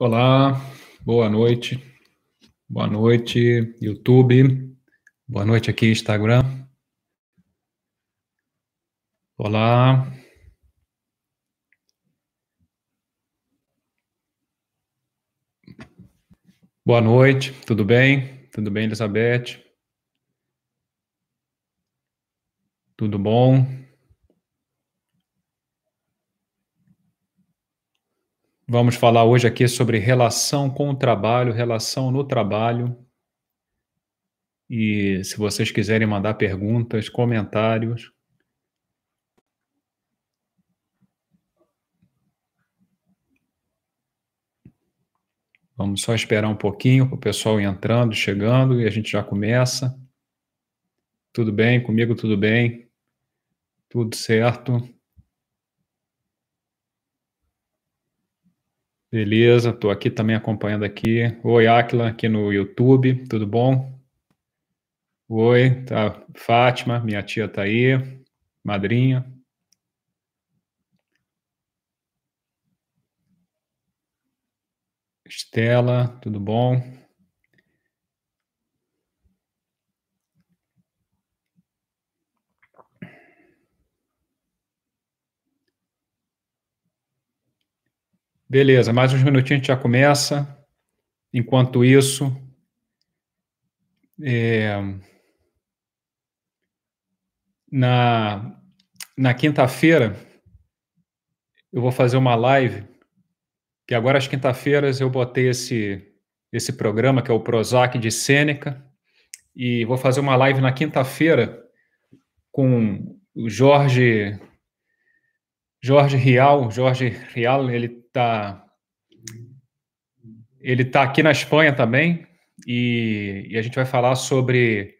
Olá, boa noite. Boa noite, YouTube. Boa noite aqui, Instagram. Olá. Boa noite, tudo bem? Tudo bem, Elizabeth? Tudo bom? Vamos falar hoje aqui sobre relação com o trabalho, relação no trabalho. E se vocês quiserem mandar perguntas, comentários. Vamos só esperar um pouquinho para o pessoal entrando, chegando, e a gente já começa. Tudo bem? Comigo tudo bem? Tudo certo? Beleza, estou aqui também acompanhando aqui. Oi, Aquila, aqui no YouTube, tudo bom? Oi, tá, Fátima, minha tia está aí, madrinha. Estela, tudo bom? Beleza, mais uns minutinhos a gente já começa. Enquanto isso, é, na, na quinta-feira, eu vou fazer uma live, que agora às quinta-feiras eu botei esse, esse programa, que é o Prozac de Sêneca, e vou fazer uma live na quinta-feira com o Jorge Jorge Rial, Jorge Rial, ele tá ele tá aqui na Espanha também e, e, a gente vai falar sobre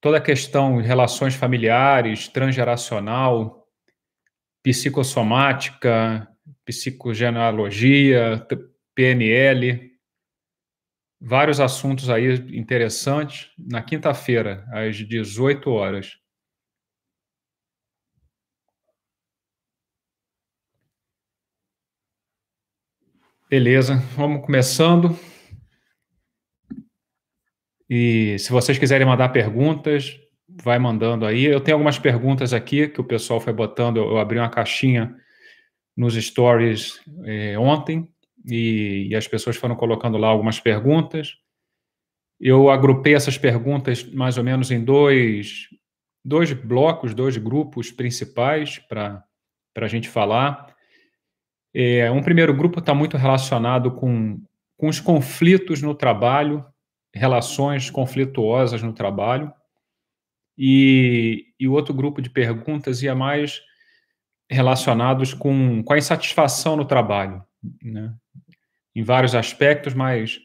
toda a questão de relações familiares, transgeracional, psicossomática, psicogenealogia, PNL, vários assuntos aí interessantes na quinta-feira às 18 horas. Beleza, vamos começando. E se vocês quiserem mandar perguntas, vai mandando aí. Eu tenho algumas perguntas aqui que o pessoal foi botando. Eu abri uma caixinha nos stories eh, ontem e, e, as pessoas foram colocando lá algumas perguntas. Eu agrupei essas perguntas mais ou menos em dois, dois blocos, dois grupos principais para a gente falar. É, um primeiro grupo está muito relacionado com, com os conflitos no trabalho, relações conflituosas no trabalho, e, e outro grupo de perguntas ia mais relacionados com, com a insatisfação no trabalho, né? em vários aspectos, mas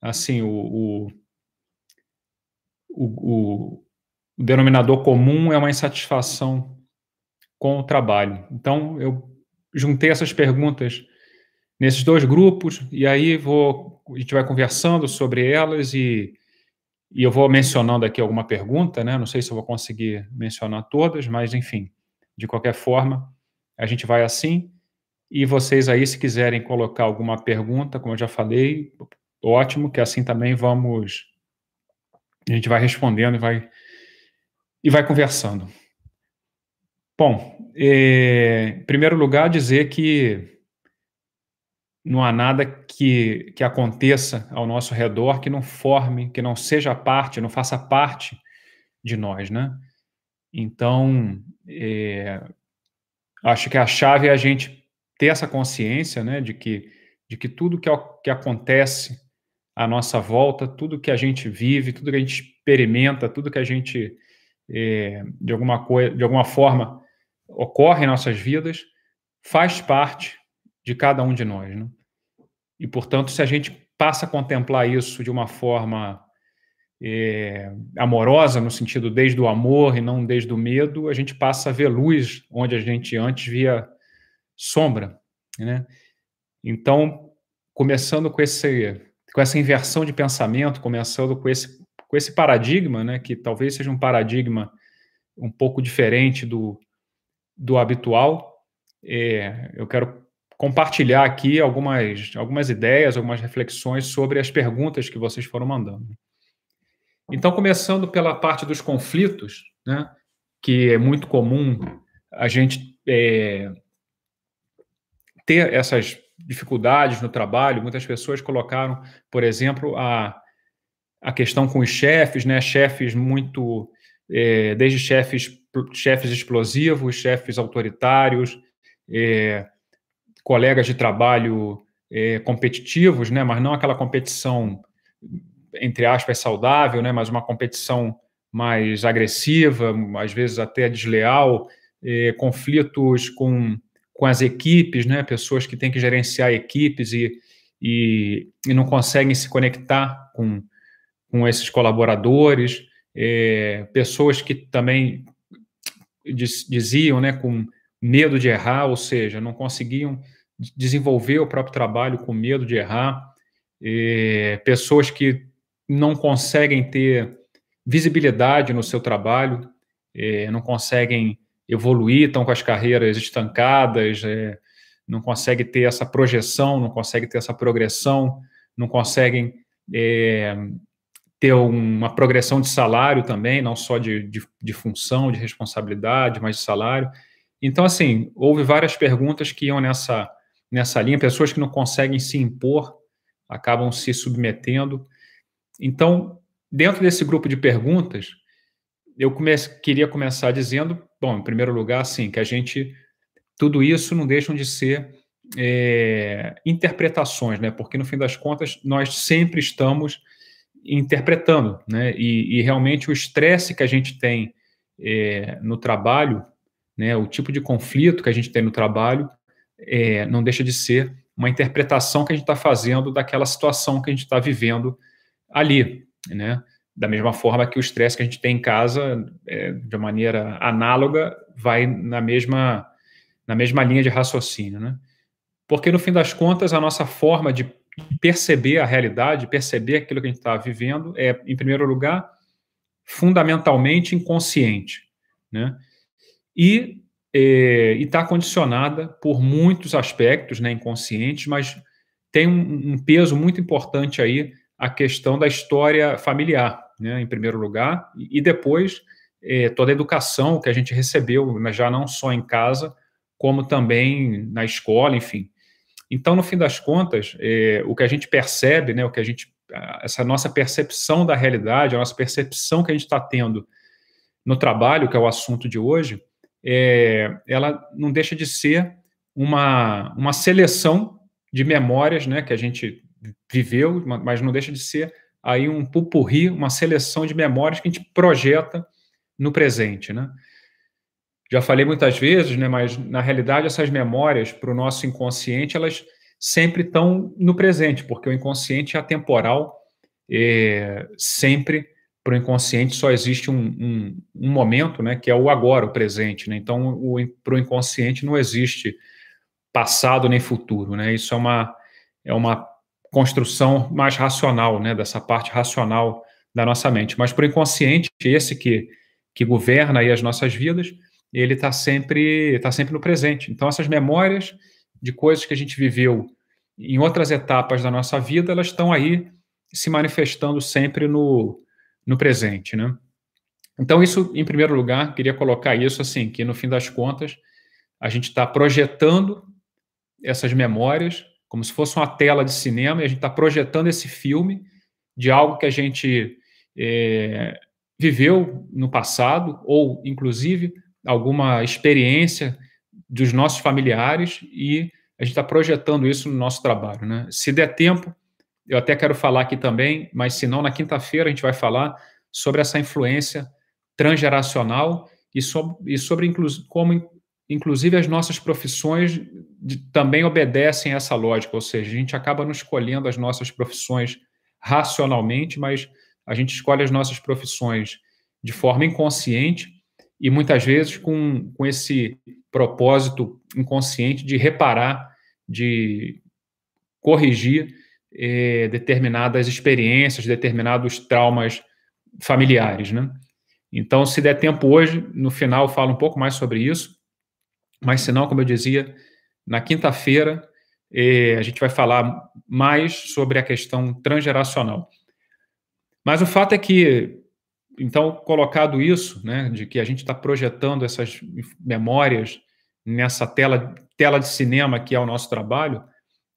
assim o, o, o, o denominador comum é uma insatisfação com o trabalho. Então, eu juntei essas perguntas nesses dois grupos e aí vou a gente vai conversando sobre elas e, e eu vou mencionando aqui alguma pergunta, né? Não sei se eu vou conseguir mencionar todas, mas enfim, de qualquer forma, a gente vai assim. E vocês aí, se quiserem colocar alguma pergunta, como eu já falei, ótimo, que assim também vamos. A gente vai respondendo e vai, e vai conversando. Bom, é, em primeiro lugar, dizer que não há nada que, que aconteça ao nosso redor que não forme, que não seja parte, não faça parte de nós, né? Então, é, acho que a chave é a gente ter essa consciência, né, de que, de que tudo que, que acontece à nossa volta, tudo que a gente vive, tudo que a gente experimenta, tudo que a gente, é, de, alguma coisa, de alguma forma, ocorre em nossas vidas faz parte de cada um de nós. Né? E, portanto, se a gente passa a contemplar isso de uma forma é, amorosa, no sentido desde o amor e não desde o medo, a gente passa a ver luz onde a gente antes via sombra. Né? Então, começando com, esse, com essa inversão de pensamento, começando com esse, com esse paradigma, né, que talvez seja um paradigma um pouco diferente do, do habitual. É, eu quero compartilhar aqui algumas, algumas ideias, algumas reflexões sobre as perguntas que vocês foram mandando. Então, começando pela parte dos conflitos, né, que é muito comum a gente é, ter essas dificuldades no trabalho. Muitas pessoas colocaram, por exemplo, a, a questão com os chefes, né, chefes muito, é, desde chefes, chefes explosivos, chefes autoritários, é, colegas de trabalho é, competitivos, né, mas não aquela competição entre aspas saudável, né, mas uma competição mais agressiva, às vezes até desleal, é, conflitos com, com as equipes, né, pessoas que têm que gerenciar equipes e, e, e não conseguem se conectar com, com esses colaboradores, é, pessoas que também diz, diziam, né, com medo de errar, ou seja, não conseguiam desenvolver o próprio trabalho com medo de errar, é, pessoas que não conseguem ter visibilidade no seu trabalho, é, não conseguem evoluir, estão com as carreiras estancadas, é, não conseguem ter essa projeção, não conseguem ter essa progressão, não conseguem é, ter uma progressão de salário também, não só de, de, de função, de responsabilidade, mas de salário. Então, assim, houve várias perguntas que iam nessa, nessa linha, pessoas que não conseguem se impor, acabam se submetendo. Então, dentro desse grupo de perguntas, eu queria começar dizendo, bom, em primeiro lugar, assim, que a gente, tudo isso não deixam de ser é, interpretações, né? Porque no fim das contas nós sempre estamos interpretando, né? E, e realmente o estresse que a gente tem é, no trabalho, né? O tipo de conflito que a gente tem no trabalho, é, não deixa de ser uma interpretação que a gente está fazendo daquela situação que a gente está vivendo ali, né? Da mesma forma que o estresse que a gente tem em casa, é, de maneira análoga, vai na mesma, na mesma linha de raciocínio, né? Porque, no fim das contas, a nossa forma de perceber a realidade, perceber aquilo que a gente está vivendo, é, em primeiro lugar, fundamentalmente inconsciente, né? E é, está condicionada por muitos aspectos né, inconscientes, mas tem um, um, peso muito importante aí a questão da história familiar, né, em primeiro lugar, e, depois é, toda a educação que a gente recebeu, já não só em casa, como também na escola, enfim. Então, no fim das contas, é, o que a gente percebe, né, o que a gente, essa nossa percepção da realidade, a nossa percepção que a gente está tendo no trabalho, que é o assunto de hoje, é, ela não deixa de ser uma, uma seleção de memórias né, que a gente viveu, mas não deixa de ser aí um pupurri, uma seleção de memórias que a gente projeta no presente, né? Já falei muitas vezes, né, mas na realidade essas memórias para o nosso inconsciente, elas sempre estão no presente, porque o inconsciente é atemporal, é, sempre para o inconsciente só existe um, um, um, momento, né, que é o agora, o presente. Né? Então, para o inconsciente não existe passado nem futuro. Né? Isso é uma, é uma construção mais racional, né, dessa parte racional da nossa mente. Mas para o inconsciente, esse que, que governa aí as nossas vidas, ele está sempre, tá sempre no presente. Então, essas memórias de coisas que a gente viveu em outras etapas da nossa vida, elas estão aí se manifestando sempre no, no presente, né? Então, isso, em primeiro lugar, queria colocar isso assim, que no fim das contas, a gente está projetando essas memórias como se fosse uma tela de cinema e a gente está projetando esse filme de algo que a gente é, viveu no passado ou, inclusive, alguma experiência dos nossos familiares e a gente está projetando isso no nosso trabalho, né? Se der tempo, eu até quero falar aqui também, mas se não, na quinta-feira a gente vai falar sobre essa influência transgeracional e sobre, e sobre como, inclusive, as nossas profissões de, também obedecem a essa lógica, ou seja, a gente acaba não escolhendo as nossas profissões racionalmente, mas a gente escolhe as nossas profissões de forma inconsciente e muitas vezes com, com esse propósito inconsciente de reparar, de corrigir eh, determinadas experiências, determinados traumas familiares, né? Então, se der tempo hoje, no final eu falo um pouco mais sobre isso, mas se não, como eu dizia, na quinta-feira, eh, a gente vai falar mais sobre a questão transgeracional. Mas o fato é que, então, colocado isso, né, de que a gente está projetando essas memórias nessa tela, tela de cinema que é o nosso trabalho,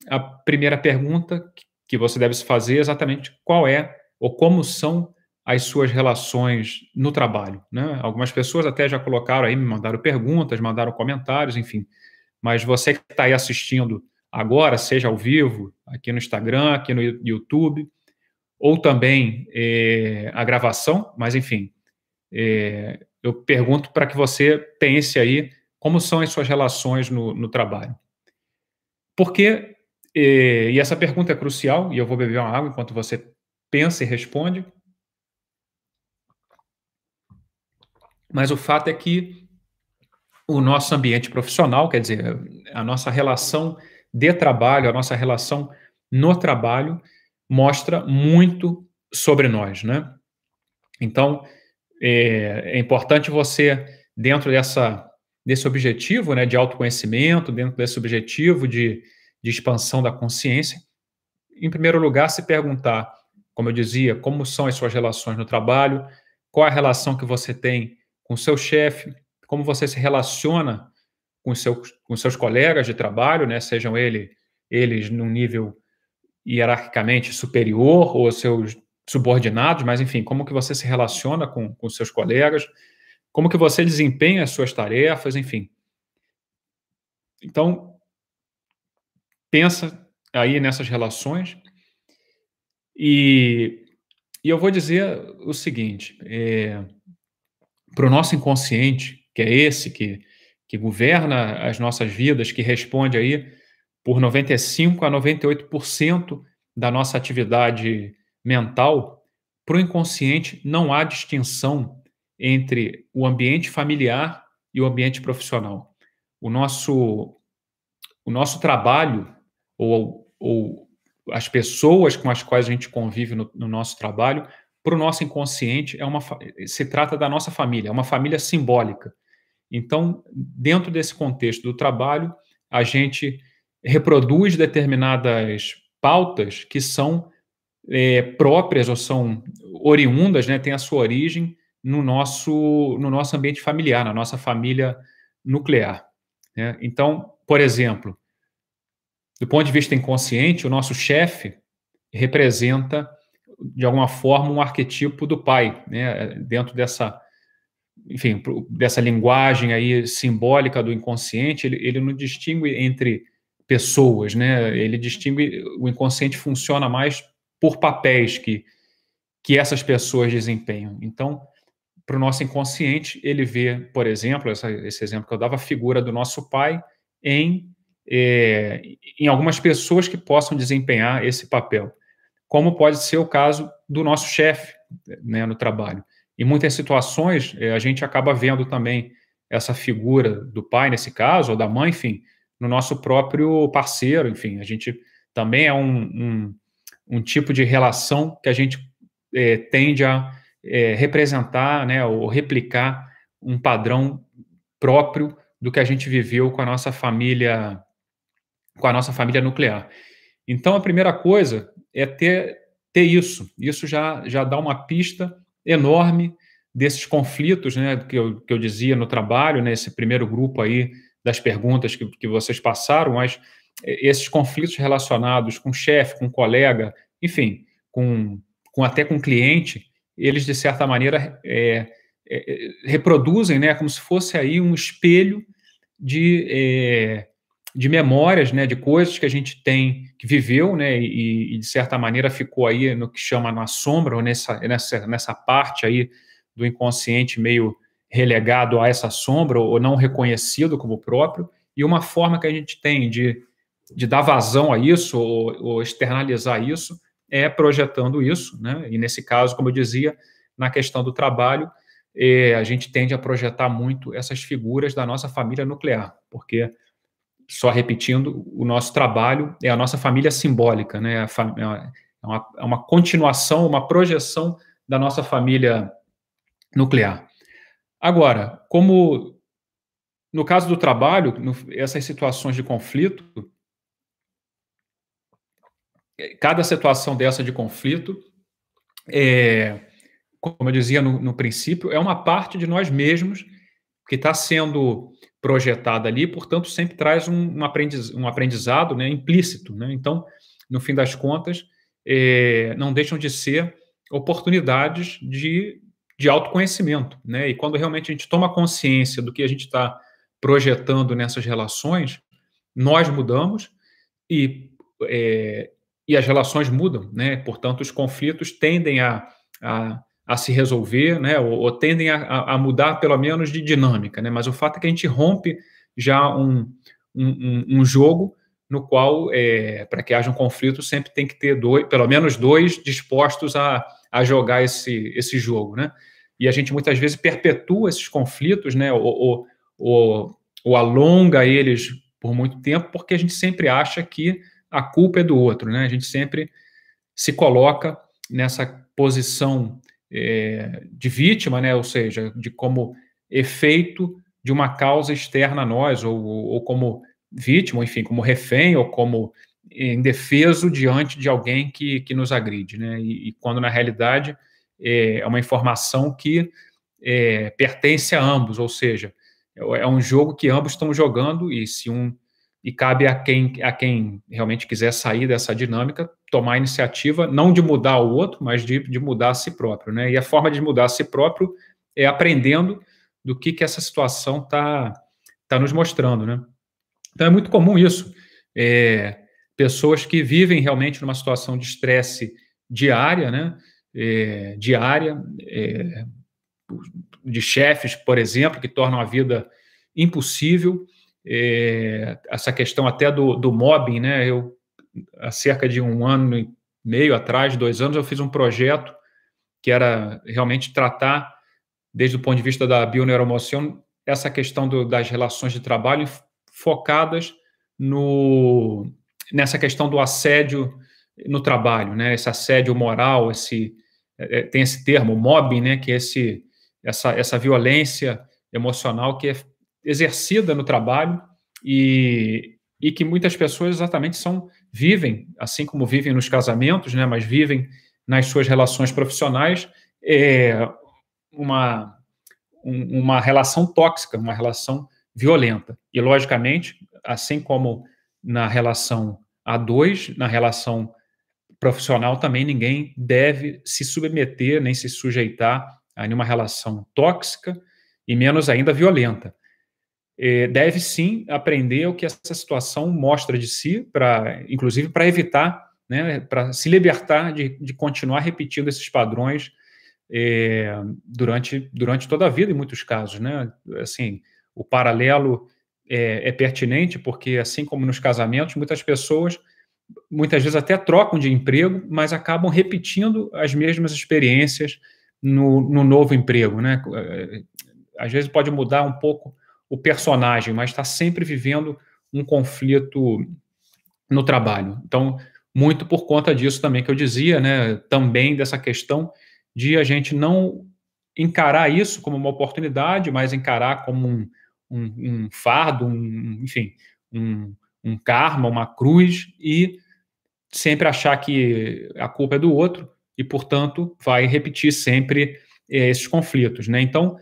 a primeira pergunta que você deve se fazer é exatamente qual é ou como são as suas relações no trabalho. Né? Algumas pessoas até já colocaram aí, me mandaram perguntas, mandaram comentários, enfim. Mas você que está aí assistindo agora, seja ao vivo, aqui no Instagram, aqui no YouTube, ou também é, a gravação, mas enfim, é, eu pergunto para que você pense aí como são as suas relações no, no trabalho. Porque, é, e essa pergunta é crucial, e eu vou beber uma água enquanto você pensa e responde, mas o fato é que o nosso ambiente profissional, quer dizer, a nossa relação de trabalho, a nossa relação no trabalho, mostra muito sobre nós, né? Então, é, é importante você, dentro dessa, desse objetivo né, de autoconhecimento, dentro desse objetivo de, de expansão da consciência, em primeiro lugar, se perguntar, como eu dizia, como são as suas relações no trabalho, qual a relação que você tem com o seu chefe, como você se relaciona com, seu, com seus colegas de trabalho, né, sejam ele, eles num nível hierarquicamente superior ou seus subordinados, mas enfim, como que você se relaciona com, com seus colegas, como que você desempenha as suas tarefas, enfim. Então, pensa aí nessas relações e, e eu vou dizer o seguinte, é, para o nosso inconsciente, que é esse que, que governa as nossas vidas, que responde aí por 95 a 98% da nossa atividade mental, para o inconsciente não há distinção entre o ambiente familiar e o ambiente profissional. O nosso, o nosso trabalho, ou, ou as pessoas com as quais a gente convive no, no nosso trabalho, para o nosso inconsciente, é uma, se trata da nossa família, é uma família simbólica. Então, dentro desse contexto do trabalho, a gente reproduz determinadas pautas que são é, próprias ou são oriundas, né, tem a sua origem no nosso, no nosso ambiente familiar, na nossa família nuclear. Né? Então, por exemplo, do ponto de vista inconsciente, o nosso chefe representa, de alguma forma, um arquetipo do pai, né? dentro dessa, enfim, dessa linguagem aí simbólica do inconsciente, ele, ele não distingue entre pessoas, né? Ele distingue, o inconsciente funciona mais por papéis que, que essas pessoas desempenham. Então, para o nosso inconsciente, ele vê, por exemplo, essa, esse exemplo que eu dava, a figura do nosso pai em, é, em algumas pessoas que possam desempenhar esse papel, como pode ser o caso do nosso chefe né, no trabalho. Em muitas situações, é, a gente acaba vendo também essa figura do pai, nesse caso, ou da mãe, enfim, no nosso próprio parceiro, enfim, a gente também é um, um, um tipo de relação que a gente é, tende a é, representar, né, ou replicar um padrão próprio do que a gente viveu com a nossa família, com a nossa família nuclear. Então, a primeira coisa é ter, ter isso. Isso já, já dá uma pista enorme desses conflitos, né, que eu, que eu dizia no trabalho, nesse né, primeiro grupo aí das perguntas que, que vocês passaram, mas eh, esses conflitos relacionados com chefe, com colega, enfim, com, com até com cliente, eles de certa maneira é, é, reproduzem, né, como se fosse aí um espelho de, é, de memórias, né, de coisas que a gente tem que viveu, né, e, e, de certa maneira ficou aí no que chama na sombra ou nessa nessa nessa parte aí do inconsciente meio relegado a essa sombra ou não reconhecido como próprio, e uma forma que a gente tem de, de dar vazão a isso ou, ou externalizar isso é projetando isso, né? E nesse caso, como eu dizia, na questão do trabalho, eh, a gente tende a projetar muito essas figuras da nossa família nuclear, porque só repetindo, o nosso trabalho é a nossa família simbólica, né? É, é uma, é uma continuação, uma projeção da nossa família nuclear. Agora, como no caso do trabalho, no, essas situações de conflito, cada situação dessa de conflito, é, como eu dizia no, no princípio, é uma parte de nós mesmos que está sendo projetada ali, portanto, sempre traz um, um, aprendiz, um aprendizado né, implícito. Né? Então, no fim das contas, é, não deixam de ser oportunidades de, de autoconhecimento. Né? E quando realmente a gente toma consciência do que a gente está projetando nessas relações, nós mudamos e, é, e as relações mudam. Né? Portanto, os conflitos tendem a, a, a se resolver, né? ou, ou tendem a, a, mudar, pelo menos, de dinâmica. Né? Mas o fato é que a gente rompe já um, um, um jogo no qual, é, para que haja um conflito, sempre tem que ter dois, pelo menos dois dispostos a, a jogar esse, esse jogo, né? E a gente muitas vezes perpetua esses conflitos, né? Ou, ou, ou, alonga eles por muito tempo, porque a gente sempre acha que a culpa é do outro, né? A gente sempre se coloca nessa posição é, de vítima, né? Ou seja, de como efeito de uma causa externa a nós, ou, ou como vítima, enfim, como refém ou como indefeso diante de alguém que, que nos agride, né? E, e quando na realidade é, é uma informação que é, pertence a ambos, ou seja, é um jogo que ambos estão jogando e se um e cabe a quem a quem realmente quiser sair dessa dinâmica tomar a iniciativa não de mudar o outro, mas de, de mudar a si próprio, né? E a forma de mudar a si próprio é aprendendo do que que essa situação está tá nos mostrando, né? Então é muito comum isso. É, pessoas que vivem realmente numa situação de estresse diária, né? É, diária, é, de chefes, por exemplo, que tornam a vida impossível. É, essa questão até do, do mobbing, né? Eu, há cerca de um ano e meio atrás, dois anos, eu fiz um projeto que era realmente tratar, desde o ponto de vista da bioneuromoção, essa questão do, das relações de trabalho focadas no, nessa questão do assédio no trabalho, né? Esse assédio moral, esse é, é, tem esse termo mobbing, né? Que é esse essa essa violência emocional que é exercida no trabalho e, e que muitas pessoas exatamente são vivem, assim como vivem nos casamentos, né? Mas vivem nas suas relações profissionais é uma uma relação tóxica, uma relação violenta. E, logicamente, assim como na relação a dois, na relação profissional também ninguém deve se submeter nem se sujeitar a nenhuma relação tóxica e menos ainda violenta. É, deve sim aprender o que essa situação mostra de si, para, inclusive para evitar, né, para se libertar de, de continuar repetindo esses padrões é, durante, durante toda a vida, em muitos casos. Né? Assim, o paralelo é, é, pertinente, porque assim como nos casamentos, muitas pessoas muitas vezes até trocam de emprego, mas acabam repetindo as mesmas experiências no, no novo emprego, né? É, às vezes pode mudar um pouco o personagem, mas está sempre vivendo um conflito no trabalho. Então, muito por conta disso também que eu dizia, né? Também dessa questão de a gente não encarar isso como uma oportunidade, mas encarar como um, um, um fardo, um, enfim, um, um karma, uma cruz, e sempre achar que a culpa é do outro e, portanto, vai repetir sempre é, esses conflitos. Né? Então,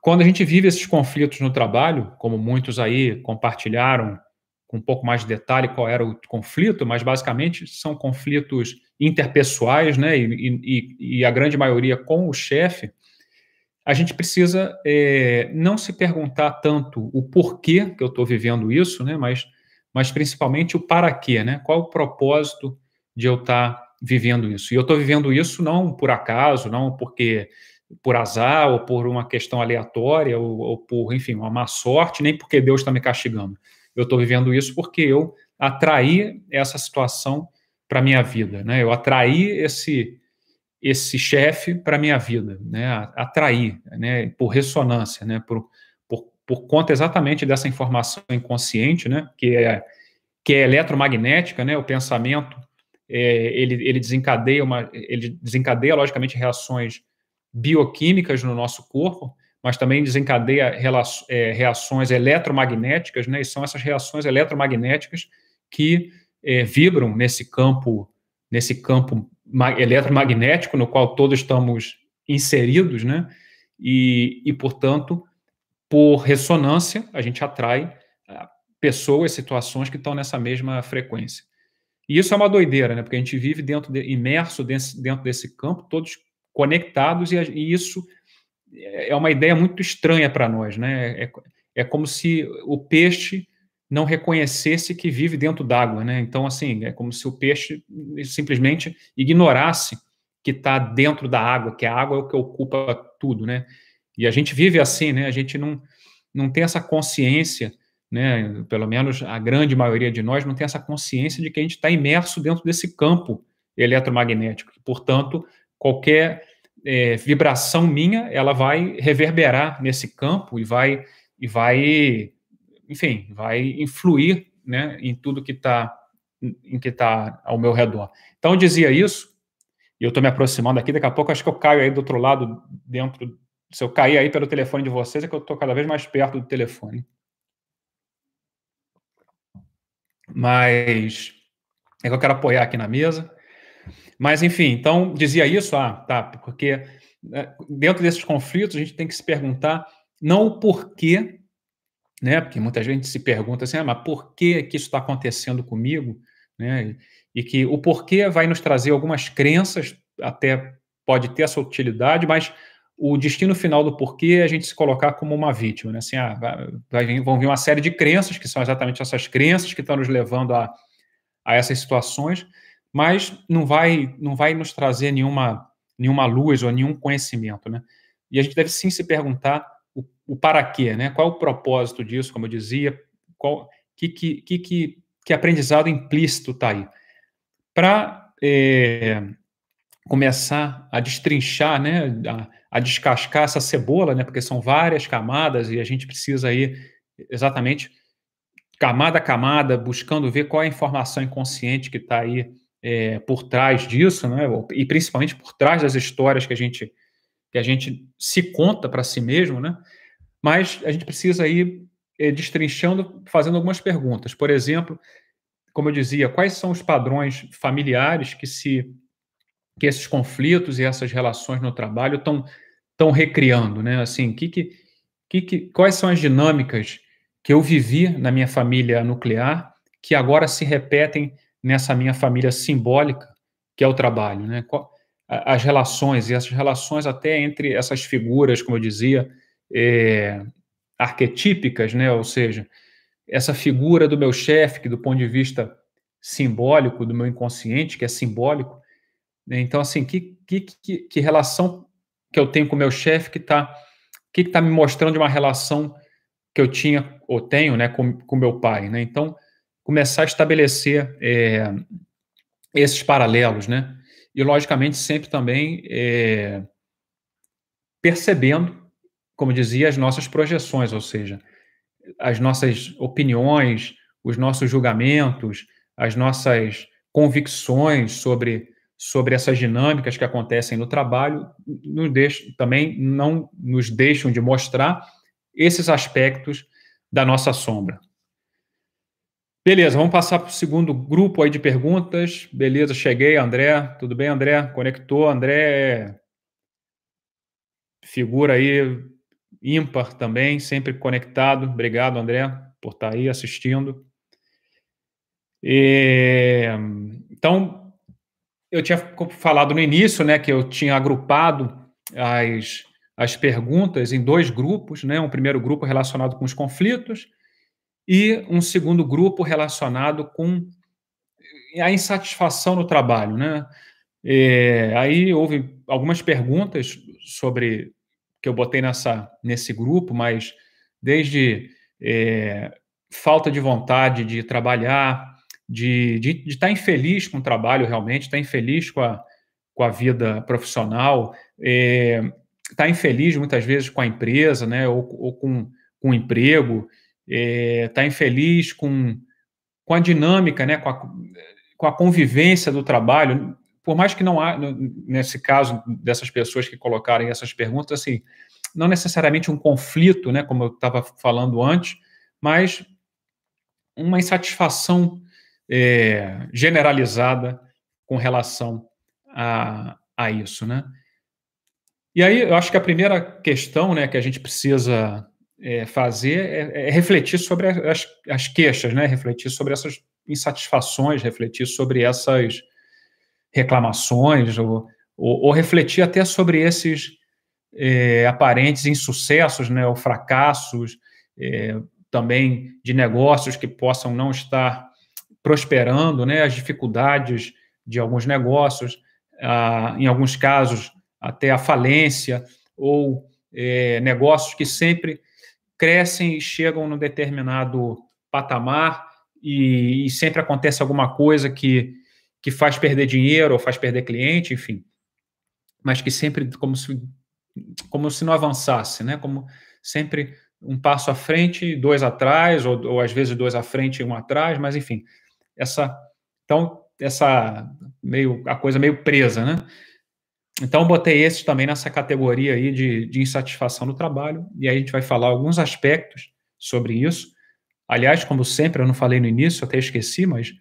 quando a gente vive esses conflitos no trabalho, como muitos aí compartilharam com um pouco mais de detalhe qual era o conflito, mas basicamente são conflitos interpessoais, né? E, e, e a grande maioria com o chefe, a gente precisa é, não se perguntar tanto o porquê que eu estou vivendo isso, né, mas, mas principalmente o para quê, né? Qual o propósito de eu estar tá vivendo isso? E eu estou vivendo isso não por acaso, não porque por azar ou por uma questão aleatória ou, ou por, enfim, uma má sorte, nem porque Deus está me castigando. Eu estou vivendo isso porque eu atraí essa situação para minha vida, né? Eu atraí esse esse chefe para minha vida, né? Atrair, né? Por ressonância, né? Por, por, por conta exatamente dessa informação inconsciente, né? Que é que é eletromagnética, né? O pensamento é, ele, ele desencadeia uma ele desencadeia logicamente reações bioquímicas no nosso corpo, mas também desencadeia é, reações eletromagnéticas, né? E são essas reações eletromagnéticas que é, vibram nesse campo, nesse campo eletromagnético no qual todos estamos inseridos, né? E, e portanto, por ressonância, a gente atrai ah, pessoas, situações que estão nessa mesma frequência. E isso é uma doideira, né? Porque a gente vive dentro de, imerso dentro, dentro desse campo, todos conectados, e, e, isso é uma ideia muito estranha para nós, né? É, é como se o peixe não reconhecesse que vive dentro d'água, né? Então, assim, é como se o peixe simplesmente ignorasse que está dentro da água, que a água é o que ocupa tudo, né? E a gente vive assim, né? A gente não, não tem essa consciência, né? Pelo menos a grande maioria de nós não tem essa consciência de que a gente está imerso dentro desse campo eletromagnético. Portanto, qualquer é, vibração minha, ela vai reverberar nesse campo e vai e vai, enfim, vai influir, né? Em tudo que está em que está ao meu redor. Então eu dizia isso e eu estou me aproximando aqui, daqui a pouco acho que eu caio aí do outro lado, dentro. Se eu cair aí pelo telefone de vocês, é que eu estou cada vez mais perto do telefone. Mas é que eu quero apoiar aqui na mesa. Mas, enfim, então dizia isso, ah, tá, porque né, dentro desses conflitos a gente tem que se perguntar não o porquê, né? Porque muita gente se pergunta assim, ah, mas por que, que isso está acontecendo comigo? Né? e que o porquê vai nos trazer algumas crenças, até pode ter essa utilidade, mas o destino final do porquê é a gente se colocar como uma vítima, né? Assim, ah, vai vão vir uma série de crenças, que são exatamente essas crenças que estão nos levando a, a essas situações, mas não vai, não vai nos trazer nenhuma, nenhuma luz ou nenhum conhecimento, né? E a gente deve sim se perguntar o, para quê, né? Qual é o propósito disso, como eu dizia, qual, que, que, que, que aprendizado implícito está aí? Para é, começar a destrinchar, né, a, a, descascar essa cebola, né, porque são várias camadas e a gente precisa aí exatamente camada a camada, buscando ver qual é a informação inconsciente que está aí é, por trás disso, né, e principalmente por trás das histórias que a gente que a gente se conta para si mesmo, né, mas a gente precisa ir é, destrinchando, fazendo algumas perguntas. Por exemplo, como eu dizia, quais são os padrões familiares que se que esses conflitos e essas relações no trabalho estão estão recriando, né? Assim, que, que, que, quais são as dinâmicas que eu vivi na minha família nuclear que agora se repetem nessa minha família simbólica, que é o trabalho, né? As relações e essas relações até entre essas figuras, como eu dizia, é, arquetípicas, né? Ou seja, essa figura do meu chefe, que do ponto de vista simbólico, do meu inconsciente, que é simbólico. Né? Então, assim, que, que, que, relação que eu tenho com o meu chefe que está que está me mostrando de uma relação que eu tinha ou tenho né, com, com meu pai. Né? Então, começar a estabelecer é, esses paralelos, né? E, logicamente, sempre também é, percebendo, como dizia, as nossas projeções, ou seja, as nossas opiniões, os nossos julgamentos, as nossas convicções sobre, sobre essas dinâmicas que acontecem no trabalho, nos deixam, também não nos deixam de mostrar esses aspectos da nossa sombra. Beleza, vamos passar para o segundo grupo aí de perguntas. Beleza, cheguei, André. Tudo bem, André? Conectou, André. Figura aí ímpar também, sempre conectado. Obrigado, André, por estar aí assistindo. E, então, eu tinha falado no início, né, que eu tinha agrupado as, as perguntas em dois grupos, né, um primeiro grupo relacionado com os conflitos e um segundo grupo relacionado com a insatisfação no trabalho, né? E, aí houve algumas perguntas sobre que eu botei nessa, nesse grupo, mas desde é, falta de vontade de trabalhar, de, de, de, estar infeliz com o trabalho realmente, estar infeliz com a, com a vida profissional, é, estar infeliz muitas vezes com a empresa, né, ou, ou com, com o emprego, é, estar infeliz com, com a dinâmica, né, com a, com a convivência do trabalho, por mais que não há, nesse caso dessas pessoas que colocarem essas perguntas, assim, não necessariamente um conflito, né, como eu estava falando antes, mas uma insatisfação é, generalizada com relação a, a isso, né? E aí, eu acho que a primeira questão né, que a gente precisa é, fazer é, é, refletir sobre as, as queixas, né? refletir sobre essas insatisfações, refletir sobre essas reclamações, ou, ou, ou refletir até sobre esses é, aparentes insucessos, né, ou fracassos, é, também de negócios que possam não estar prosperando, né, as dificuldades de alguns negócios, ah, em alguns casos até a falência, ou é, negócios que sempre crescem e chegam num determinado patamar e, e, sempre acontece alguma coisa que, que faz perder dinheiro ou faz perder cliente, enfim, mas que sempre como se, como se não avançasse, né? Como sempre um passo à frente, dois atrás, ou, ou às vezes dois à frente e um atrás, mas enfim, essa então essa meio a coisa meio presa, né? Então, botei esses também nessa categoria aí de, de insatisfação no trabalho, e aí a gente vai falar alguns aspectos sobre isso. Aliás, como sempre, eu não falei no início, até esqueci, mas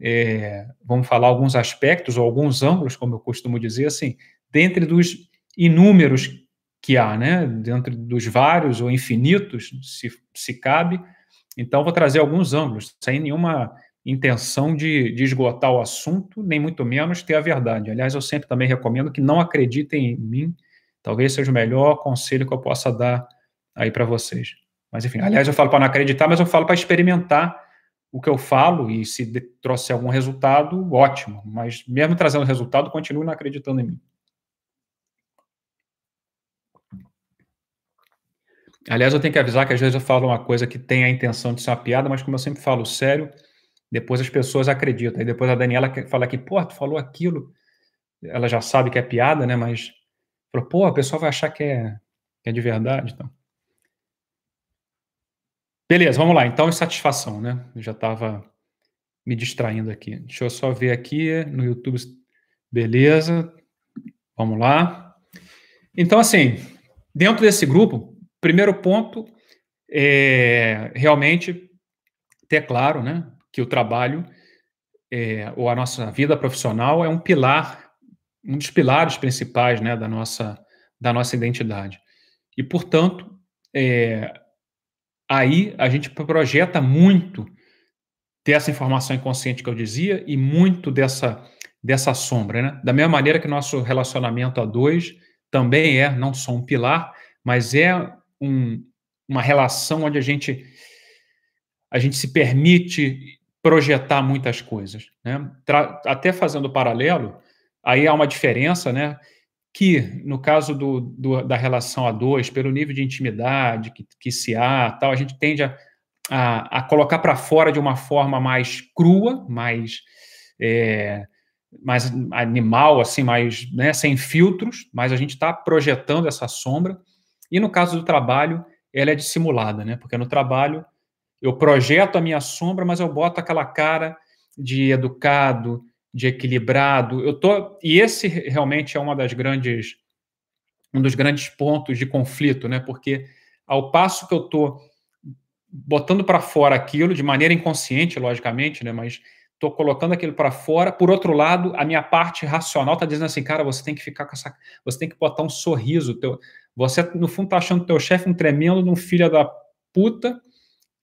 é, vamos falar alguns aspectos ou alguns ângulos, como eu costumo dizer, assim, dentre dos inúmeros que há, né, dentro dos vários ou infinitos, se, se cabe. Então, vou trazer alguns ângulos, sem nenhuma intenção de, de, esgotar o assunto, nem muito menos ter a verdade. Aliás, eu sempre também recomendo que não acreditem em mim. Talvez seja o melhor conselho que eu possa dar aí para vocês. Mas enfim, aliás, eu falo para não acreditar, mas eu falo para experimentar o que eu falo e se trouxer algum resultado, ótimo. Mas mesmo trazendo resultado, continue não acreditando em mim. Aliás, eu tenho que avisar que às vezes eu falo uma coisa que tem a intenção de ser uma piada, mas como eu sempre falo sério, depois as pessoas acreditam. Aí depois a Daniela fala que, pô, tu falou aquilo. Ela já sabe que é piada, né? Mas pô, a pessoa vai achar que é, que é de verdade. Então. Beleza, vamos lá. Então, insatisfação, né? Eu já estava me distraindo aqui. Deixa eu só ver aqui no YouTube. Beleza. Vamos lá. Então, assim, dentro desse grupo, primeiro ponto é realmente ter claro, né? que o trabalho é, ou a nossa vida profissional é um pilar, um dos pilares principais né, da, nossa, da nossa identidade. E, portanto, é, aí a gente projeta muito dessa informação inconsciente que eu dizia e muito dessa, dessa sombra. Né? Da mesma maneira que nosso relacionamento a dois também é não só um pilar, mas é um, uma relação onde a gente a gente se permite projetar muitas coisas. Né? Até fazendo paralelo, aí há uma diferença, né? Que no caso do, do, da relação a dois, pelo nível de intimidade que, que se há, tal, a gente tende a, a, a colocar para fora de uma forma mais crua, mais é, mais animal, assim, mais né, sem filtros, mas a gente está projetando essa sombra. E no caso do trabalho, ela é dissimulada, né? Porque no trabalho eu projeto a minha sombra, mas eu boto aquela cara de educado, de equilibrado. Eu tô e esse realmente é uma das grandes um dos grandes pontos de conflito, né? Porque ao passo que eu tô botando para fora aquilo de maneira inconsciente, logicamente, né? Mas estou colocando aquilo para fora. Por outro lado, a minha parte racional está dizendo assim, cara, você tem que ficar com essa, você tem que botar um sorriso. Teu, você no fundo está achando teu chefe um tremendo um filho da puta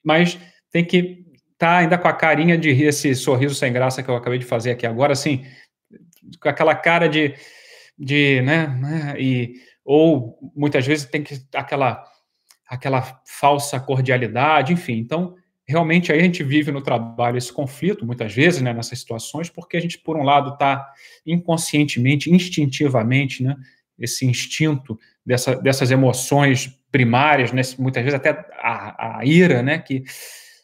mas tem que tá ainda com a carinha de rir, esse sorriso sem graça que eu acabei de fazer aqui agora, assim, com aquela cara de, de né, né e, ou muitas vezes tem que aquela aquela falsa cordialidade, enfim. Então, realmente aí a gente vive no trabalho esse conflito, muitas vezes, né, nessas situações, porque a gente, por um lado, está inconscientemente, instintivamente, né, esse instinto dessa, dessas emoções primárias, né, muitas vezes até a, a ira, né, que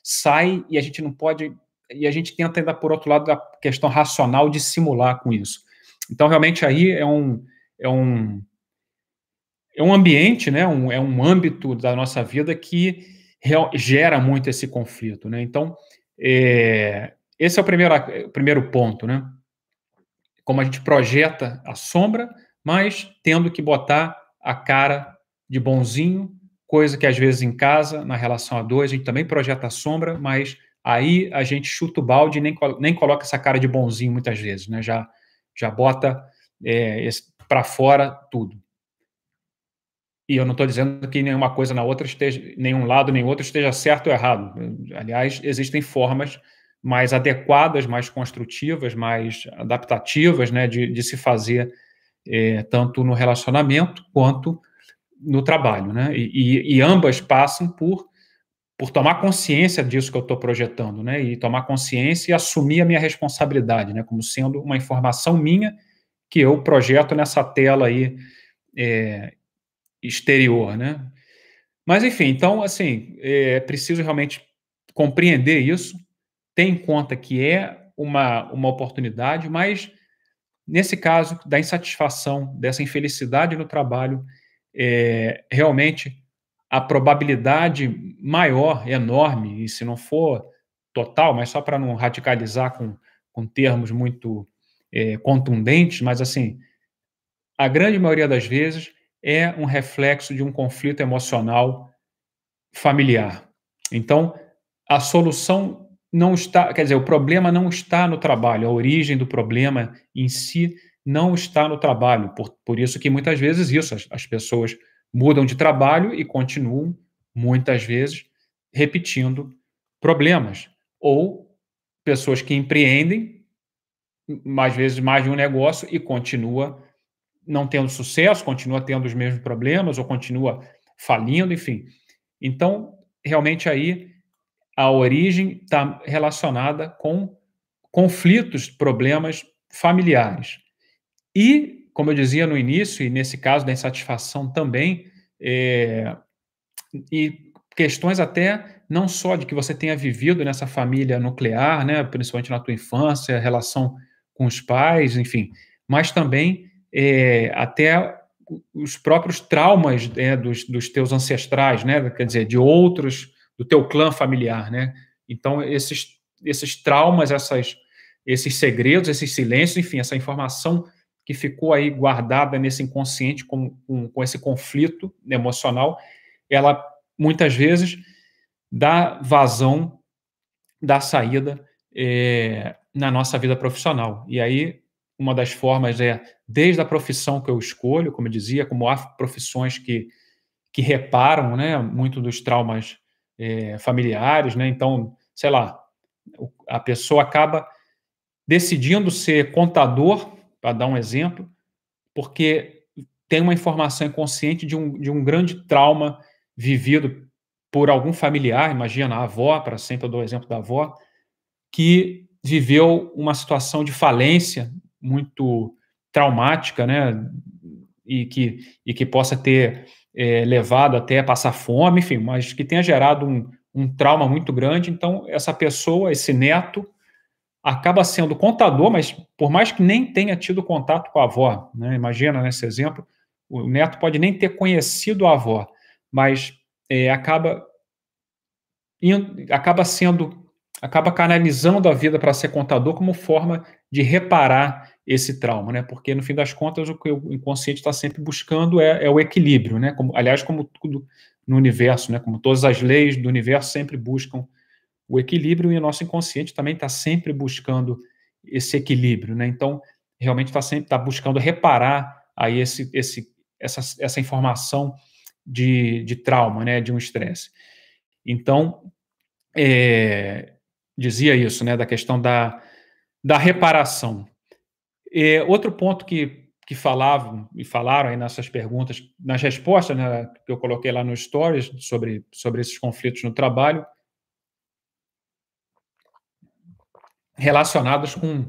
sai e a gente não pode, e a gente tenta ainda, por outro lado, a questão racional de simular com isso. Então, realmente, aí é um, é um, é um ambiente, né, um, é um âmbito da nossa vida que real, gera muito esse conflito, né, então, é, esse é o primeiro, o primeiro ponto, né, como a gente projeta a sombra, mas tendo que botar a cara de bonzinho, coisa que às vezes em casa, na relação a dois, a gente também projeta a sombra, mas aí a gente chuta o balde e nem, nem coloca essa cara de bonzinho muitas vezes, né? Já, já bota é, para fora tudo. E eu não estou dizendo que nenhuma coisa na outra esteja, nenhum lado nem outro esteja certo ou errado. Aliás, existem formas mais adequadas, mais construtivas, mais adaptativas, né, de, de se fazer é, tanto no relacionamento quanto no trabalho, né? E, e, ambas passam por por tomar consciência disso que eu estou projetando, né? E tomar consciência e assumir a minha responsabilidade, né? Como sendo uma informação minha que eu projeto nessa tela aí é, exterior, né? Mas, enfim, então, assim, é preciso realmente compreender isso, ter em conta que é uma, uma oportunidade, mas, nesse caso, da insatisfação, dessa infelicidade no trabalho, é, realmente a probabilidade maior, enorme, e se não for total, mas só para não radicalizar com, com termos muito é, contundentes, mas assim, a grande maioria das vezes é um reflexo de um conflito emocional familiar. Então, a solução não está, quer dizer, o problema não está no trabalho, a origem do problema em si não está no trabalho. Por, por isso que muitas vezes isso, as, as pessoas mudam de trabalho e continuam, muitas vezes, repetindo problemas. Ou pessoas que empreendem, mais vezes mais de um negócio, e continua não tendo sucesso, continua tendo os mesmos problemas, ou continua falindo, enfim. Então, realmente aí a origem está relacionada com conflitos, problemas familiares. E, como eu dizia no início, e nesse caso da insatisfação também, é, e questões até não só de que você tenha vivido nessa família nuclear, né, principalmente na tua infância, relação com os pais, enfim, mas também é, até os próprios traumas é, dos, dos teus ancestrais, né? Quer dizer, de outros, do teu clã familiar, né? Então, esses, esses traumas, essas, esses segredos, esses silêncios, enfim, essa informação que ficou aí guardada nesse inconsciente com, com, com esse conflito emocional, ela muitas vezes dá vazão, dá saída é, na nossa vida profissional. E aí uma das formas é desde a profissão que eu escolho, como eu dizia, como há profissões que, que reparam né, muito dos traumas é, familiares, né? Então, sei lá, a pessoa acaba decidindo ser contador, para dar um exemplo, porque tem uma informação inconsciente de um, de um grande trauma vivido por algum familiar, imagina a avó, para sempre eu dou o exemplo da avó, que viveu uma situação de falência muito traumática, né? E que, e que possa ter é, levado até a passar fome, enfim, mas que tenha gerado um, um trauma muito grande. Então, essa pessoa, esse neto, acaba sendo contador, mas por mais que nem tenha tido contato com a avó, né? imagina nesse exemplo, o neto pode nem ter conhecido a avó, mas é, acaba, acaba sendo, acaba canalizando a vida para ser contador como forma de reparar esse trauma, né? Porque no fim das contas o que o inconsciente está sempre buscando é, é, o equilíbrio, né? Como, aliás, como tudo no universo, né? Como todas as leis do universo sempre buscam o equilíbrio e o nosso inconsciente também está sempre buscando esse equilíbrio, né? Então realmente está sempre tá buscando reparar aí esse, esse essa, essa informação de, de trauma, né? De um estresse. Então é, dizia isso, né? Da questão da, da reparação é, outro ponto que, que falavam e falaram aí nessas perguntas, nas respostas né, que eu coloquei lá no Stories sobre, sobre esses conflitos no trabalho, relacionados com,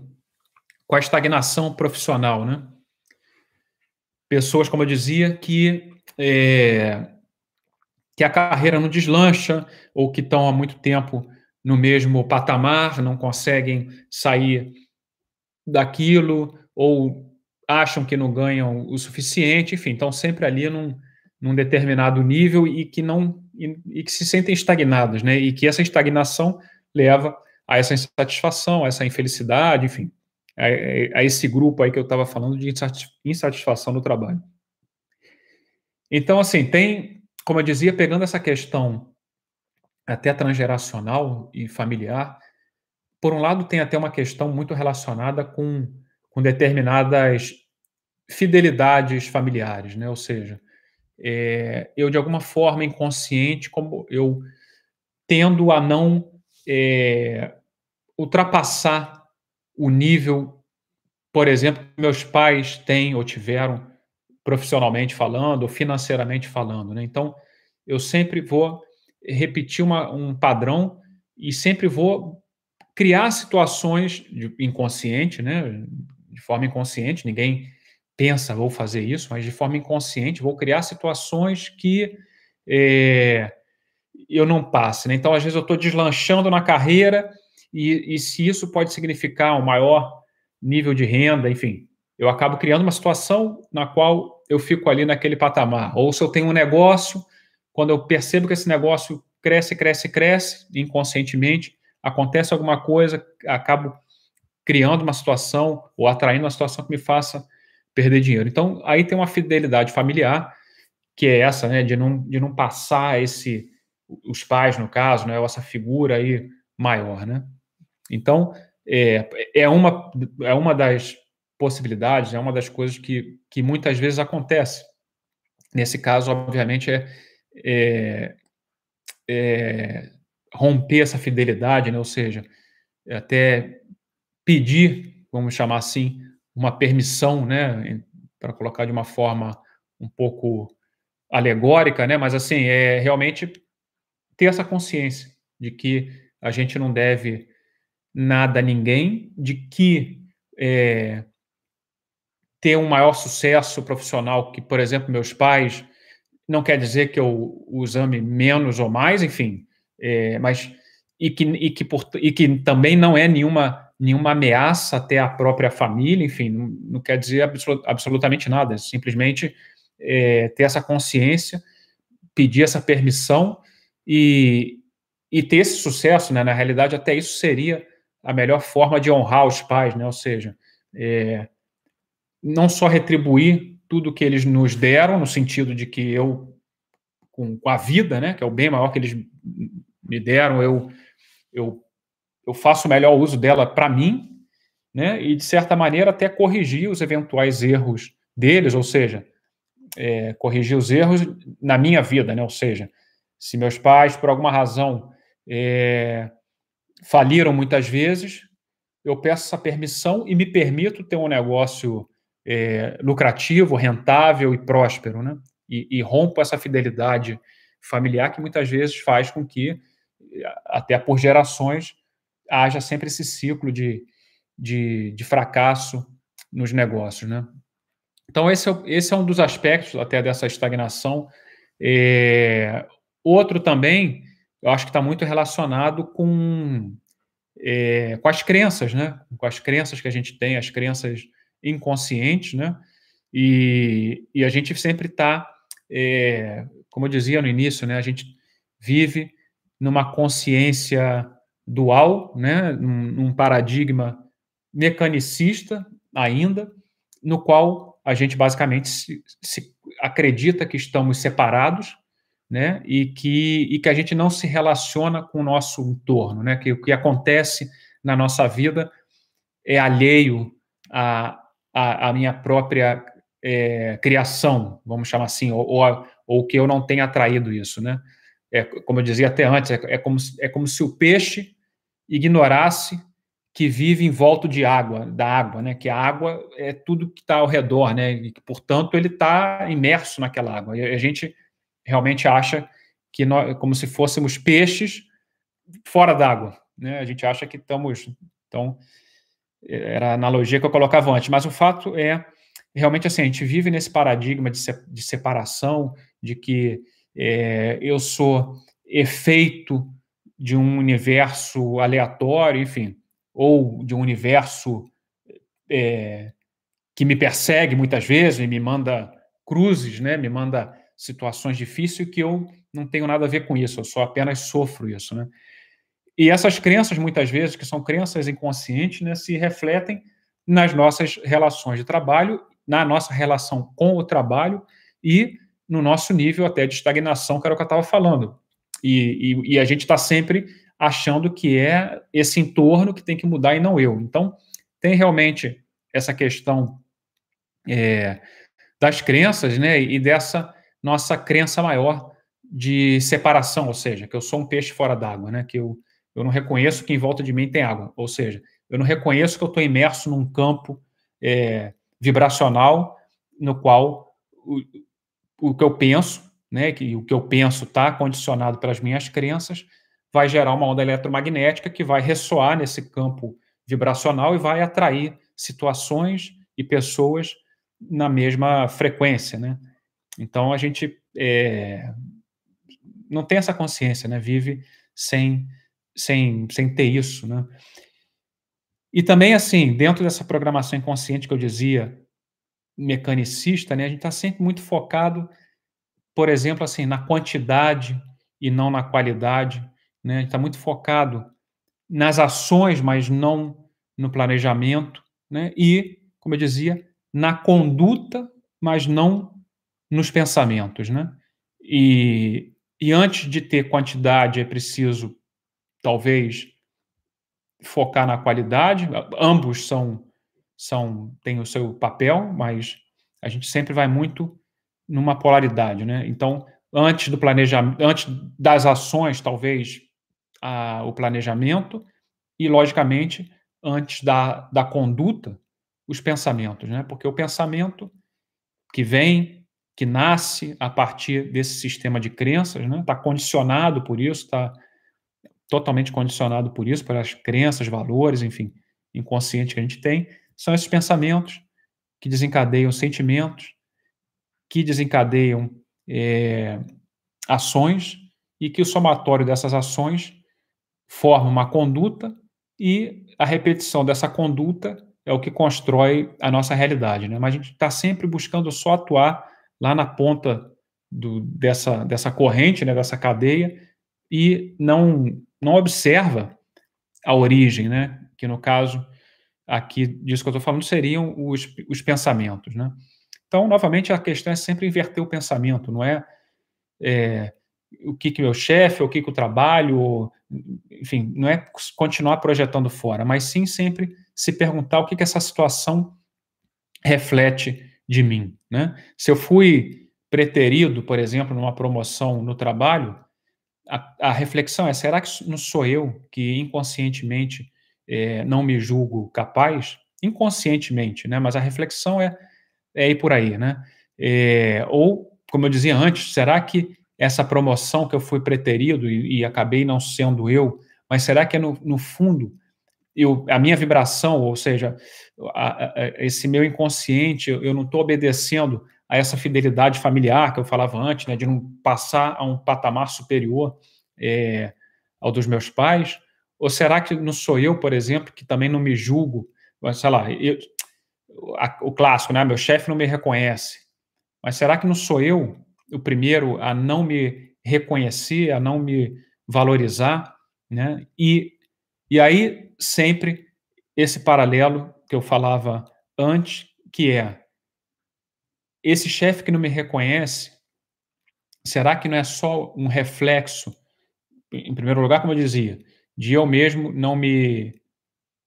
com a estagnação profissional, né? Pessoas, como eu dizia, que, é, que a carreira não deslancha ou que estão há muito tempo no mesmo patamar, não conseguem sair daquilo ou acham que não ganham o suficiente, enfim, estão sempre ali num, num determinado nível e que não e, e, que se sentem estagnados, né? E que essa estagnação leva a essa insatisfação, a essa infelicidade, enfim, a, a esse grupo aí que eu estava falando de insatisfação no trabalho. Então, assim, tem, como eu dizia, pegando essa questão até transgeracional e familiar, por um lado, tem até uma questão muito relacionada com, com determinadas fidelidades familiares, né? Ou seja, é, eu de alguma forma inconsciente, como eu tendo a não é, ultrapassar o nível, por exemplo, que meus pais têm ou tiveram profissionalmente falando ou financeiramente falando, né? Então, eu sempre vou repetir uma, um padrão e sempre vou criar situações de, inconsciente, né? De forma inconsciente, ninguém pensa vou fazer isso, mas de forma inconsciente vou criar situações que é, eu não passe. Né? Então, às vezes eu estou deslanchando na carreira e, e se isso pode significar um maior nível de renda, enfim, eu acabo criando uma situação na qual eu fico ali naquele patamar. Ou se eu tenho um negócio, quando eu percebo que esse negócio cresce, cresce, cresce, inconscientemente, acontece alguma coisa, acabo criando uma situação ou atraindo uma situação que me faça perder dinheiro. Então, aí tem uma fidelidade familiar, que é essa, né, de não, de não passar esse, os pais, no caso, né, essa figura aí maior, né. Então, é, é, uma, é uma das possibilidades, é uma das coisas que, que muitas vezes acontece. Nesse caso, obviamente, é, é, é romper essa fidelidade, né? ou seja, é até pedir, vamos chamar assim, uma permissão, né, para colocar de uma forma um pouco alegórica, né, mas assim, é realmente ter essa consciência de que a gente não deve nada a ninguém, de que é, ter um maior sucesso profissional que, por exemplo, meus pais, não quer dizer que eu os ame menos ou mais, enfim, é, mas e que, e, que por, e que também não é nenhuma, nenhuma ameaça até a própria família, enfim, não, não quer dizer absolut, absolutamente nada, é simplesmente é, ter essa consciência, pedir essa permissão e, e ter esse sucesso, né? Na realidade, até isso seria a melhor forma de honrar os pais, né? Ou seja, é, não só retribuir tudo que eles nos deram, no sentido de que eu, com, com, a vida, né? Que é o bem maior que eles me deram, eu, eu, eu faço o melhor uso dela para mim, né? E, de certa maneira, até corrigir os eventuais erros deles, ou seja, é, corrigir os erros na minha vida, né? Ou seja, se meus pais, por alguma razão, é, faliram muitas vezes, eu peço essa permissão e me permito ter um negócio é, lucrativo, rentável e próspero, né? E, e, rompo essa fidelidade familiar que muitas vezes faz com que, até por gerações, haja sempre esse ciclo de, de, de fracasso nos negócios, né? Então, esse é, esse é um dos aspectos até dessa estagnação. É, outro também eu acho que está muito relacionado com, é, com as crenças, né? Com as crenças que a gente tem, as crenças inconscientes, né? E, e a gente sempre está, é, como eu dizia no início, né? A gente vive numa consciência dual, né? Num, num paradigma mecanicista ainda, no qual a gente basicamente se, se acredita que estamos separados né? E que, e que a gente não se relaciona com o nosso entorno, né? Que o que acontece na nossa vida é alheio à, à, à minha própria é, criação, vamos chamar assim, ou, ou, ou, que eu não tenha atraído isso, né? É, como eu dizia até antes, é, é, como, é como se o peixe ignorasse que vive em volta de água, da água, né? Que a água é tudo que está ao redor, né? E portanto, ele está imerso naquela água. E a gente realmente acha que nós, como se fôssemos peixes fora d'água, né? A gente acha que estamos, então era a analogia que eu colocava antes, mas o fato é realmente assim, a gente vive nesse paradigma de, se, de separação, de que é, eu sou efeito de um universo aleatório, enfim, ou de um universo é, que me persegue muitas vezes e me manda cruzes, né? Me manda situações difíceis que eu não tenho nada a ver com isso, eu só apenas sofro isso, né? E essas crenças, muitas vezes, que são crenças inconscientes, né, se refletem nas nossas relações de trabalho, na nossa relação com o trabalho e no nosso nível até de estagnação, que era o que eu estava falando. E, e, e a gente está sempre achando que é esse entorno que tem que mudar e não eu. Então, tem realmente essa questão é, das crenças, né, e dessa nossa crença maior de separação, ou seja, que eu sou um peixe fora d'água, né, que eu, eu não reconheço que em volta de mim tem água, ou seja, eu não reconheço que eu estou imerso num campo é, vibracional no qual o, o que eu penso, né, que o que eu penso está condicionado pelas minhas crenças, vai gerar uma onda eletromagnética que vai ressoar nesse campo vibracional e vai atrair situações e pessoas na mesma frequência, né? Então a gente é, não tem essa consciência, né? Vive sem, sem, sem ter isso, né? E também, assim, dentro dessa programação inconsciente que eu dizia, mecanicista, né? A gente está sempre muito focado, por exemplo, assim, na quantidade e não na qualidade, né? A gente está muito focado nas ações, mas não no planejamento, né? E, como eu dizia, na conduta, mas não nos pensamentos, né? E, e antes de ter quantidade, é preciso, talvez, focar na qualidade. Ambos são, são têm o seu papel, mas a gente sempre vai muito numa polaridade, né? Então, antes do planejamento, antes das ações, talvez a, o planejamento e, logicamente, antes da, da conduta, os pensamentos, né? Porque o pensamento que vem, que nasce a partir desse sistema de crenças, né? Está condicionado por isso, está totalmente condicionado por isso, pelas crenças, valores, enfim, inconsciente que a gente tem, são esses pensamentos que desencadeiam sentimentos, que desencadeiam é, ações e que o somatório dessas ações forma uma conduta e a repetição dessa conduta é o que constrói a nossa realidade. Né? Mas a gente está sempre buscando só atuar lá na ponta do, dessa, dessa corrente, né, dessa cadeia, e não, não observa a origem, né? que no caso aqui disso que eu estou falando seriam os, os pensamentos. Né? Então, novamente, a questão é sempre inverter o pensamento, não é, é o que, que meu chefe, o que, que o trabalho, enfim, não é continuar projetando fora, mas sim sempre se perguntar o que, que essa situação reflete de mim. Né? Se eu fui preterido, por exemplo, numa promoção no trabalho, a, a reflexão é: será que não sou eu que inconscientemente é, não me julgo capaz? Inconscientemente, né? mas a reflexão é, é ir por aí. Né? É, ou, como eu dizia antes, será que essa promoção que eu fui preterido e, e acabei não sendo eu, mas será que é no, no fundo eu, a minha vibração, ou seja, a, a, esse meu inconsciente, eu, não estou obedecendo a essa fidelidade familiar que eu falava antes, né, de não passar a um patamar superior é, ao dos meus pais? Ou será que não sou eu, por exemplo, que também não me julgo? Sei lá, eu, a, o clássico, né? Meu chefe não me reconhece. Mas será que não sou eu o primeiro a não me reconhecer, a não me valorizar, né? E, e aí sempre esse paralelo que eu falava antes, que é esse chefe que não me reconhece, será que não é só um reflexo, em primeiro lugar, como eu dizia, de eu mesmo não me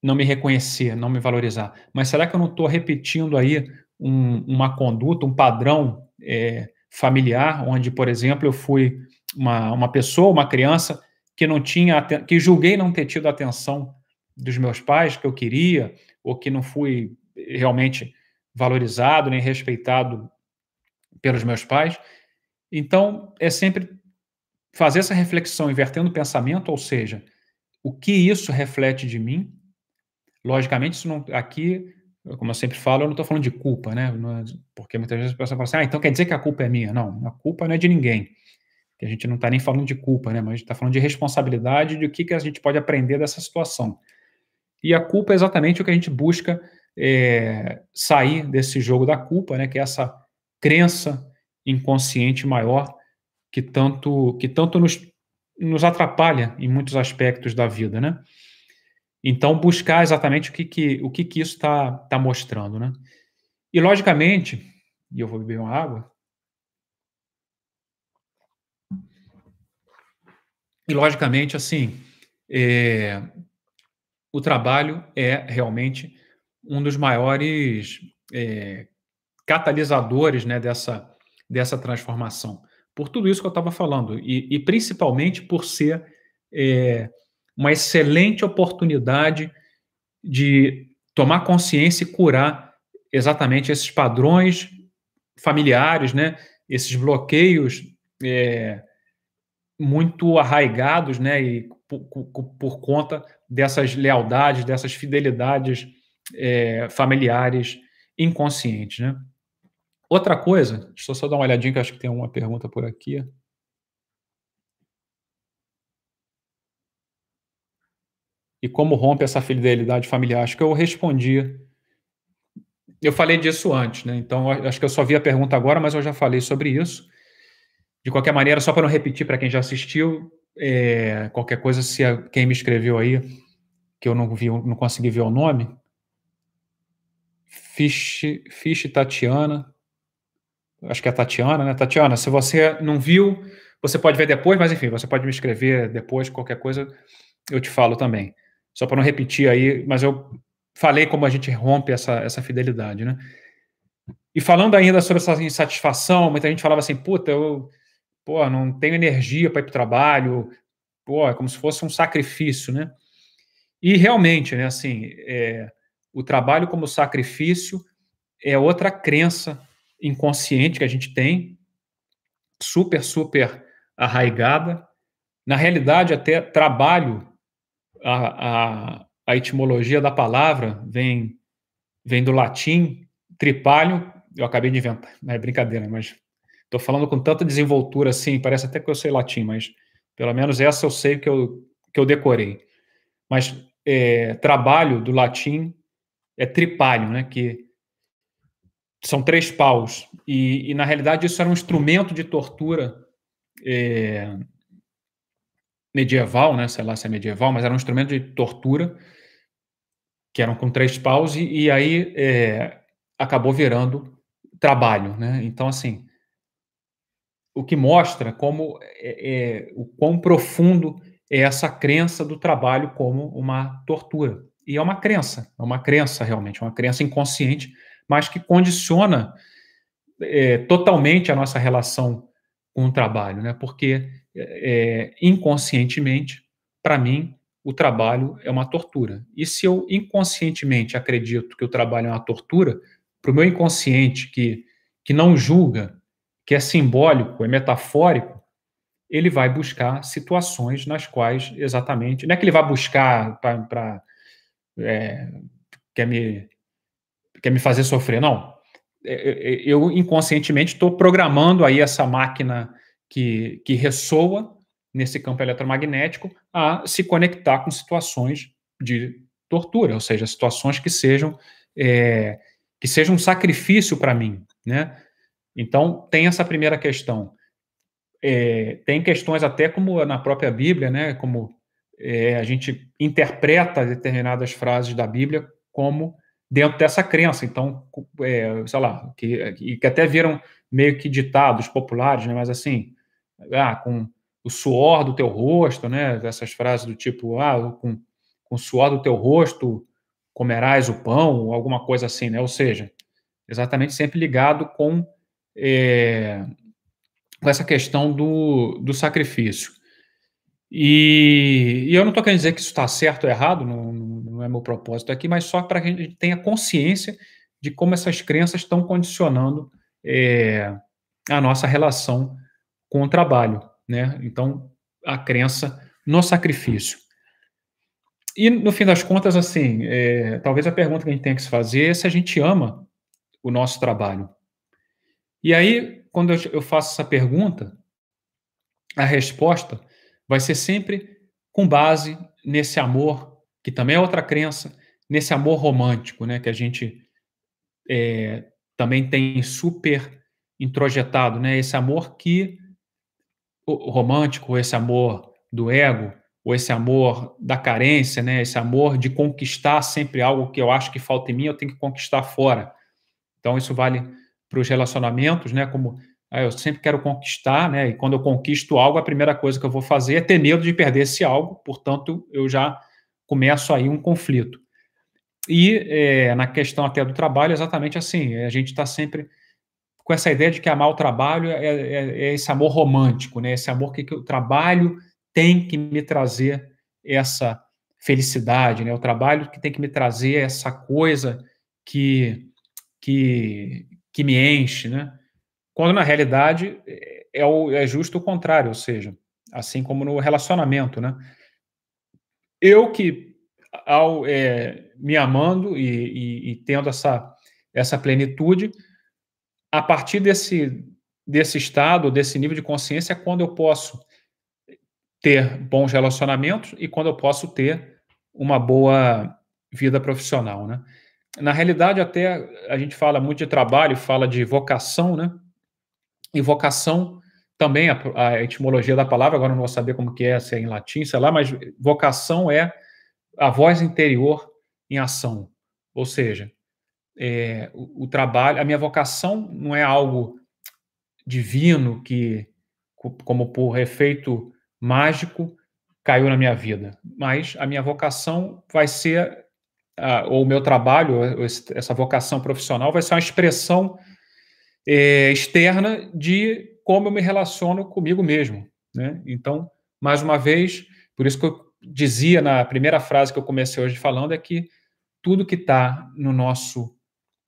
não me reconhecer, não me valorizar, mas será que eu não estou repetindo aí um, uma conduta, um padrão é, familiar, onde, por exemplo, eu fui uma, uma pessoa, uma criança que não tinha, que julguei não ter tido a atenção dos meus pais que eu queria, ou que não fui realmente valorizado nem respeitado pelos meus pais. Então, é sempre fazer essa reflexão invertendo o pensamento, ou seja, o que isso reflete de mim. Logicamente, isso não, aqui como eu sempre falo, eu não estou falando de culpa, né? É, porque muitas vezes a pessoa fala assim, ah, então quer dizer que a culpa é minha. Não, a culpa não é de ninguém. Que a gente não está nem falando de culpa, né? Mas a gente está falando de responsabilidade de o que, que a gente pode aprender dessa situação. E a culpa é exatamente o que a gente busca é, sair desse jogo da culpa, né? Que é essa crença inconsciente maior que tanto, que tanto nos, nos atrapalha em muitos aspectos da vida, né? Então, buscar exatamente o que, que, o que, que isso está tá mostrando, né? E, logicamente, e eu vou beber uma água, E, logicamente, assim, é, o trabalho é realmente um dos maiores é, catalisadores né, dessa, dessa transformação. Por tudo isso que eu estava falando, e, e, principalmente por ser é, uma excelente oportunidade de tomar consciência e curar exatamente esses padrões familiares, né, esses bloqueios é, muito arraigados, né, e por, por, por, conta dessas lealdades, dessas fidelidades é, familiares inconscientes, né. Outra coisa, deixa eu só dar uma olhadinha que acho que tem uma pergunta por aqui. E como rompe essa fidelidade familiar? Acho que eu respondi. Eu falei disso antes, né? Então, acho que eu só vi a pergunta agora, mas eu já falei sobre isso. De qualquer maneira, só para não repetir para quem já assistiu, é, qualquer coisa, se a, quem me escreveu aí, que eu não vi, não consegui ver o nome, Fish, Fish Tatiana, acho que é a Tatiana, né? Tatiana, se você não viu, você pode ver depois, mas enfim, você pode me escrever depois, qualquer coisa, eu te falo também. Só para não repetir aí, mas eu falei como a gente rompe essa, essa fidelidade, né? E falando ainda sobre essa insatisfação, muita gente falava assim, puta, eu pô, não tenho energia para ir para o trabalho, pô, é como se fosse um sacrifício, né? E realmente, né, assim, é, o trabalho como sacrifício é outra crença inconsciente que a gente tem, super, super arraigada. Na realidade, até trabalho, a, a, a etimologia da palavra vem, vem do latim, tripalho, eu acabei de inventar, não é brincadeira, mas Estou falando com tanta desenvoltura assim, parece até que eu sei latim, mas pelo menos essa eu sei que eu, que eu decorei. Mas é, trabalho do latim é tripalho, né? Que são três paus. E, e, na realidade isso era um instrumento de tortura é, medieval, né? Sei lá se é medieval, mas era um instrumento de tortura que eram com três paus e, e aí é, acabou virando trabalho, né? Então assim o que mostra como é, é, o quão profundo é essa crença do trabalho como uma tortura. E é uma crença, é uma crença realmente, uma crença inconsciente, mas que condiciona é, totalmente a nossa relação com o trabalho, né? Porque é, inconscientemente, para mim, o trabalho é uma tortura. E se eu inconscientemente acredito que o trabalho é uma tortura, para o meu inconsciente que, que não julga que é simbólico, é metafórico, ele vai buscar situações nas quais exatamente. Não é que ele vai buscar para. É, quer, me, quer me fazer sofrer, não. É, é, é, eu inconscientemente estou programando aí essa máquina que, que ressoa nesse campo eletromagnético a se conectar com situações de tortura, ou seja, situações que sejam é, que sejam um sacrifício para mim, né? Então, tem essa primeira questão. É, tem questões até como na própria Bíblia, né, como é, a gente interpreta determinadas frases da Bíblia como dentro dessa crença. Então, é, sei lá, que, que até viram meio que ditados populares, né, mas assim, ah, com o suor do teu rosto, né, essas frases do tipo, ah, com, com o suor do teu rosto comerás o pão, alguma coisa assim, né, ou seja, exatamente sempre ligado com é, com essa questão do, do sacrifício. E, e eu não estou querendo dizer que isso está certo ou errado, não, não é meu propósito aqui, mas só para que a gente tenha consciência de como essas crenças estão condicionando é, a nossa relação com o trabalho, né? Então, a crença no sacrifício. E, no fim das contas, assim, é, talvez a pergunta que a gente tenha que se fazer é se a gente ama o nosso trabalho. E aí, quando eu faço essa pergunta, a resposta vai ser sempre com base nesse amor, que também é outra crença, nesse amor romântico, né, que a gente é, também tem super introjetado, né, esse amor que romântico, esse amor do ego, ou esse amor da carência, né, esse amor de conquistar sempre algo que eu acho que falta em mim, eu tenho que conquistar fora. Então isso vale para os relacionamentos, né? Como Ah, eu sempre quero conquistar, né? E quando eu conquisto algo, a primeira coisa que eu vou fazer é ter medo de perder esse algo, portanto, eu já começo aí um conflito. E é, na questão até do trabalho, exatamente assim, a gente está sempre com essa ideia de que amar o trabalho é, é, é esse amor romântico, né? Esse amor que, que, o trabalho tem que me trazer essa felicidade, né? O trabalho que tem que me trazer essa coisa que, que, que me enche, né? Quando na realidade é, o, é justo o contrário, ou seja, assim como no relacionamento, né? Eu que, ao é, me amando e, e, e, tendo essa, essa plenitude, a partir desse, desse estado, desse nível de consciência, é quando eu posso ter bons relacionamentos e quando eu posso ter uma boa vida profissional, né? Na realidade, até a gente fala muito de trabalho, fala de vocação, né? E vocação também, a, a, etimologia da palavra, agora não vou saber como que é, se é em latim, sei lá, mas vocação é a voz interior em ação. Ou seja, é, o, o, trabalho, a minha vocação não é algo divino que, como por efeito mágico, caiu na minha vida, mas a minha vocação vai ser, uh, ou o meu trabalho, essa vocação profissional, vai ser uma expressão é, externa de como eu me relaciono comigo mesmo. Né? Então, mais uma vez, por isso que eu dizia na primeira frase que eu comecei hoje falando, é que tudo que está no nosso,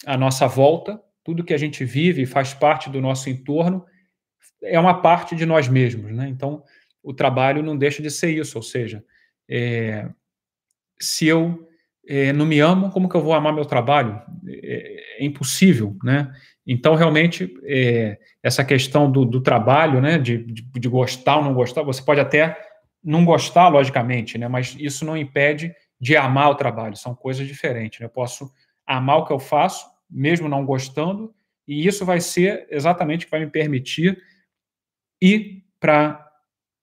a nossa volta, tudo que a gente vive faz parte do nosso entorno, é uma parte de nós mesmos. Né? Então, o trabalho não deixa de ser isso, ou seja, é, se eu é, não me amo, como que eu vou amar meu trabalho? É, é impossível, né? Então, realmente, é, essa questão do, do trabalho, né, de, de, de, gostar ou não gostar, você pode até não gostar, logicamente, né, mas isso não impede de amar o trabalho, são coisas diferentes. Né? Eu posso amar o que eu faço, mesmo não gostando, e isso vai ser exatamente o que vai me permitir ir para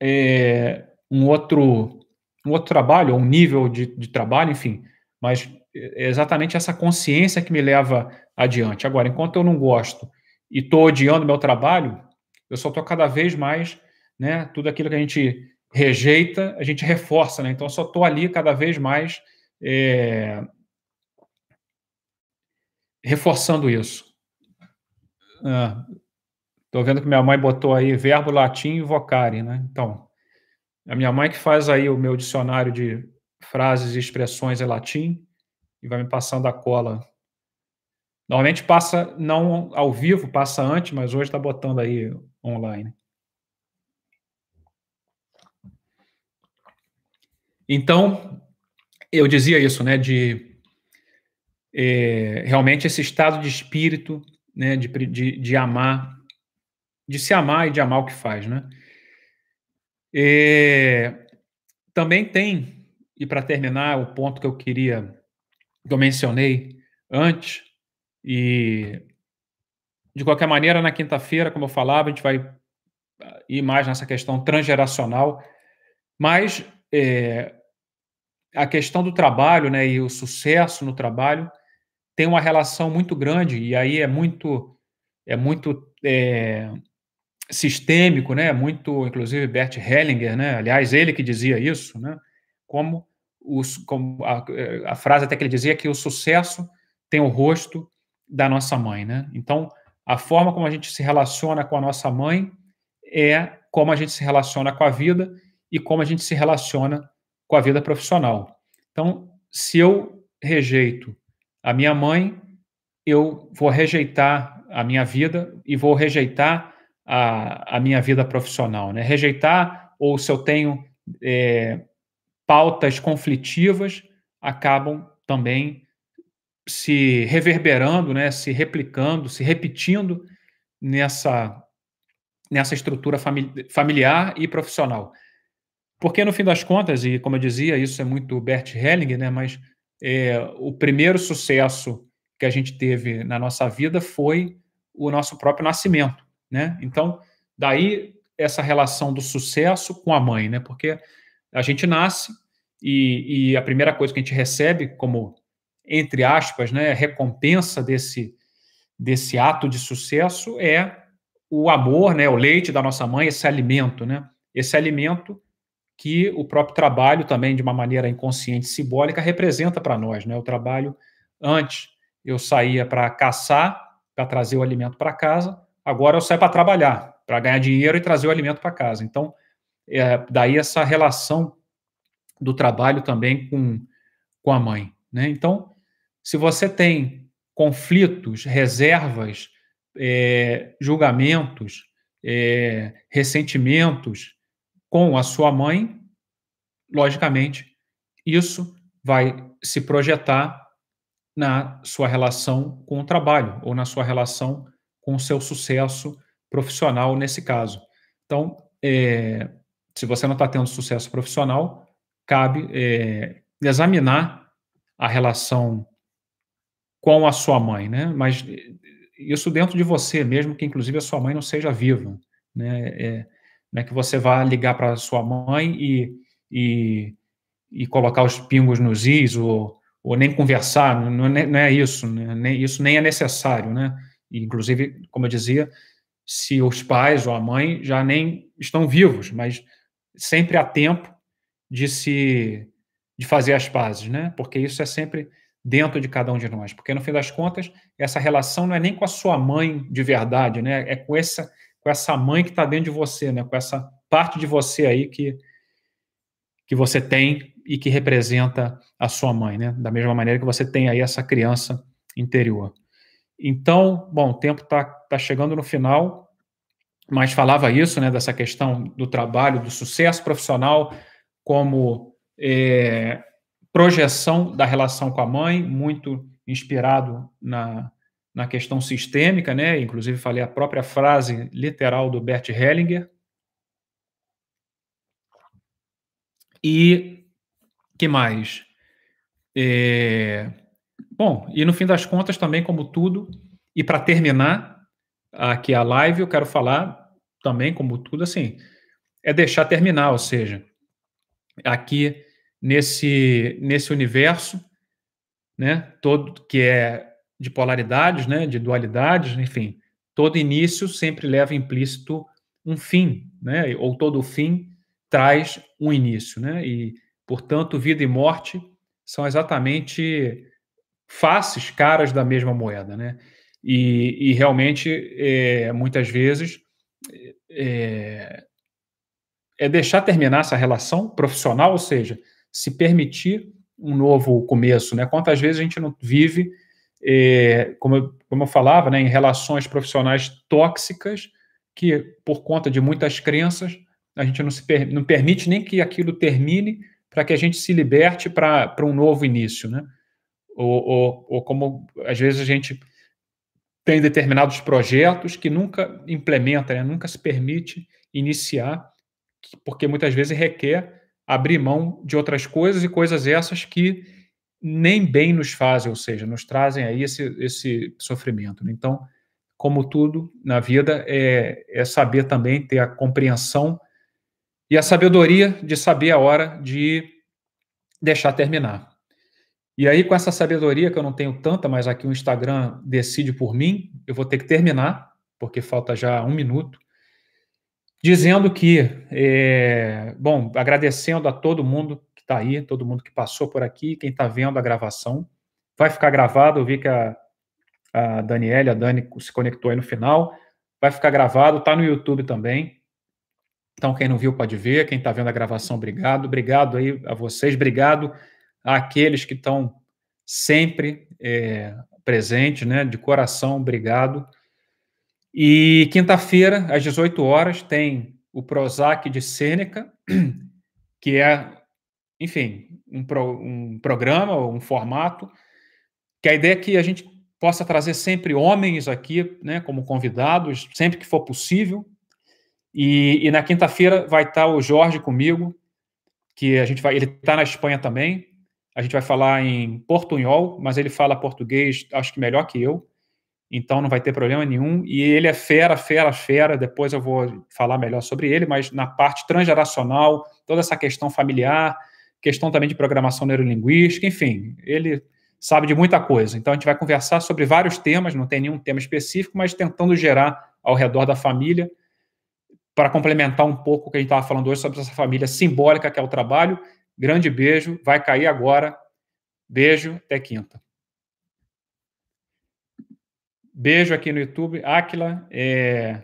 é, um outro um outro trabalho, ou um nível de, de trabalho, enfim, mas é exatamente essa consciência que me leva adiante. Agora, enquanto eu não gosto e estou odiando meu trabalho, eu só estou cada vez mais, né? Tudo aquilo que a gente rejeita, a gente reforça, né? Então, eu só estou ali cada vez mais é, reforçando isso. Estou ah, vendo que minha mãe botou aí verbo latim vocare, né? Então, a minha mãe que faz aí o meu dicionário de frases e expressões em latim e vai me passando a cola Normalmente passa não ao vivo, passa antes, mas hoje está botando aí online. Então, eu dizia isso, né, de é, realmente esse estado de espírito, né, de, de, de, amar, de se amar e de amar o que faz, né. É, também tem, e para terminar, o ponto que eu queria, que eu mencionei antes, e, de qualquer maneira, na quinta-feira, como eu falava, a gente vai ah, ir mais nessa questão transgeracional, mas é, a questão do trabalho né, e o sucesso no trabalho tem uma relação muito grande, e aí é muito, é muito é, sistêmico, né, muito, inclusive, Bert Hellinger, né, aliás, ele que dizia isso, né, como, os, como a, a frase até que ele dizia que o sucesso tem o rosto da nossa mãe, né? Então, a forma como a gente se relaciona com a nossa mãe é como a gente se relaciona com a vida e como a gente se relaciona com a vida profissional. Então, se eu rejeito a minha mãe, eu vou rejeitar a minha vida e vou rejeitar a, a minha vida profissional, né? Rejeitar, ou se eu tenho é, pautas conflitivas, acabam também se reverberando, né, se replicando, se repetindo nessa, nessa estrutura famili familiar e profissional. Porque, no fim das contas, e como eu dizia, isso é muito Bert Hellinger, né, mas é, o primeiro sucesso que a gente teve na nossa vida foi o nosso próprio nascimento. Né? Então, daí essa relação do sucesso com a mãe, né? porque a gente nasce e, e a primeira coisa que a gente recebe como entre aspas, né, recompensa desse, desse ato de sucesso é o amor, né, o leite da nossa mãe, esse alimento, né? Esse alimento que o próprio trabalho também, de uma maneira inconsciente, simbólica, representa para nós, né? O trabalho, antes eu saía para caçar, para trazer o alimento para casa, agora eu saio para trabalhar, para ganhar dinheiro e trazer o alimento para casa. Então, é, daí essa relação do trabalho também com, com a mãe, né? Então, se você tem conflitos, reservas, é, julgamentos, é, ressentimentos com a sua mãe, logicamente, isso vai se projetar na sua relação com o trabalho ou na sua relação com o seu sucesso profissional nesse caso. Então, é, se você não está tendo sucesso profissional, cabe é, examinar a relação com a sua mãe, né? Mas isso dentro de você, mesmo que inclusive a sua mãe não seja viva, né? É, não é que você vá ligar para sua mãe e, e, e, colocar os pingos nos is ou, ou nem conversar, não, é, não é isso, né? nem, isso nem é necessário, né? Inclusive, como eu dizia, se os pais ou a mãe já nem estão vivos, mas sempre há tempo de se de fazer as pazes, né? Porque isso é sempre dentro de cada um de nós. Porque, no fim das contas, essa relação não é nem com a sua mãe de verdade, né? É com essa, com essa mãe que está dentro de você, né? Com essa parte de você aí que, que você tem e que representa a sua mãe, né? Da mesma maneira que você tem aí essa criança interior. Então, bom, o tempo está tá chegando no final, mas falava isso, né? Dessa questão do trabalho, do sucesso profissional como é, projeção da relação com a mãe, muito inspirado na, na questão sistêmica, né? Inclusive falei a própria frase literal do Bert Hellinger. E que mais? É, bom, e no fim das contas também, como tudo, e para terminar aqui a live, eu quero falar também, como tudo, assim, é deixar terminar, ou seja, aqui nesse, nesse universo, né, todo que é de polaridades, né, de dualidades, enfim, todo início sempre leva implícito um fim, né, ou todo fim traz um início, né, e, portanto, vida e morte são exatamente faces, caras da mesma moeda, né, e, e realmente, é, muitas vezes, é, é deixar terminar essa relação profissional, ou seja, se permitir um novo começo, né? Quantas vezes a gente não vive, é, como, eu, como eu falava, né, em relações profissionais tóxicas, que por conta de muitas crenças, a gente não, se per, não permite nem que aquilo termine para que a gente se liberte para um novo início, né? Ou, ou, ou como às vezes a gente tem determinados projetos que nunca implementa, né? nunca se permite iniciar, porque muitas vezes requer abrir mão de outras coisas e coisas essas que nem bem nos fazem, ou seja, nos trazem aí esse, esse sofrimento. Né? Então, como tudo na vida, é, é saber também ter a compreensão e a sabedoria de saber a hora de deixar terminar. E aí, com essa sabedoria, que eu não tenho tanta, mas aqui o Instagram decide por mim, eu vou ter que terminar, porque falta já um minuto dizendo que, é, bom, agradecendo a todo mundo que está aí, todo mundo que passou por aqui, quem está vendo a gravação. Vai ficar gravado, eu vi que a, a Daniela, a Dani se conectou aí no final. Vai ficar gravado, está no YouTube também. Então, quem não viu pode ver, quem está vendo a gravação, obrigado. Obrigado aí a vocês, obrigado àqueles que estão sempre é, presentes, né? De coração, obrigado. E quinta-feira, às 18 horas, tem o Prozac de Sêneca, que é, enfim, um, pro, um programa, um formato, que a ideia é que a gente possa trazer sempre homens aqui, né, como convidados, sempre que for possível. E, e na quinta-feira vai estar o Jorge comigo, que a gente vai, ele está na Espanha também. A gente vai falar em portunhol, mas ele fala português, acho que melhor que eu então não vai ter problema nenhum. E ele é fera, fera, fera. Depois eu vou falar melhor sobre ele, mas na parte transgeracional, toda essa questão familiar, questão também de programação neurolinguística, enfim, ele sabe de muita coisa. Então a gente vai conversar sobre vários temas, não tem nenhum tema específico, mas tentando gerar ao redor da família, para complementar um pouco o que a gente estava falando hoje sobre essa família simbólica que é o trabalho. Grande beijo, vai cair agora. Beijo, até quinta. Beijo aqui no YouTube. Aquila, é...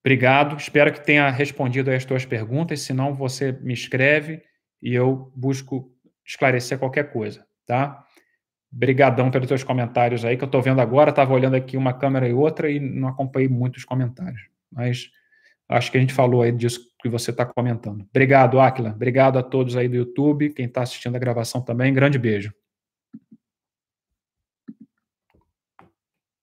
obrigado. Espero que tenha respondido as tuas perguntas. Se não, você me escreve e eu busco esclarecer qualquer coisa, tá? Obrigadão pelos teus comentários aí, que eu estou vendo agora. Estava olhando aqui uma câmera e outra e não acompanhei muitos comentários. Mas acho que a gente falou aí disso que você está comentando. Obrigado, Aquila. Obrigado a todos aí do YouTube, quem está assistindo a gravação também. Grande beijo.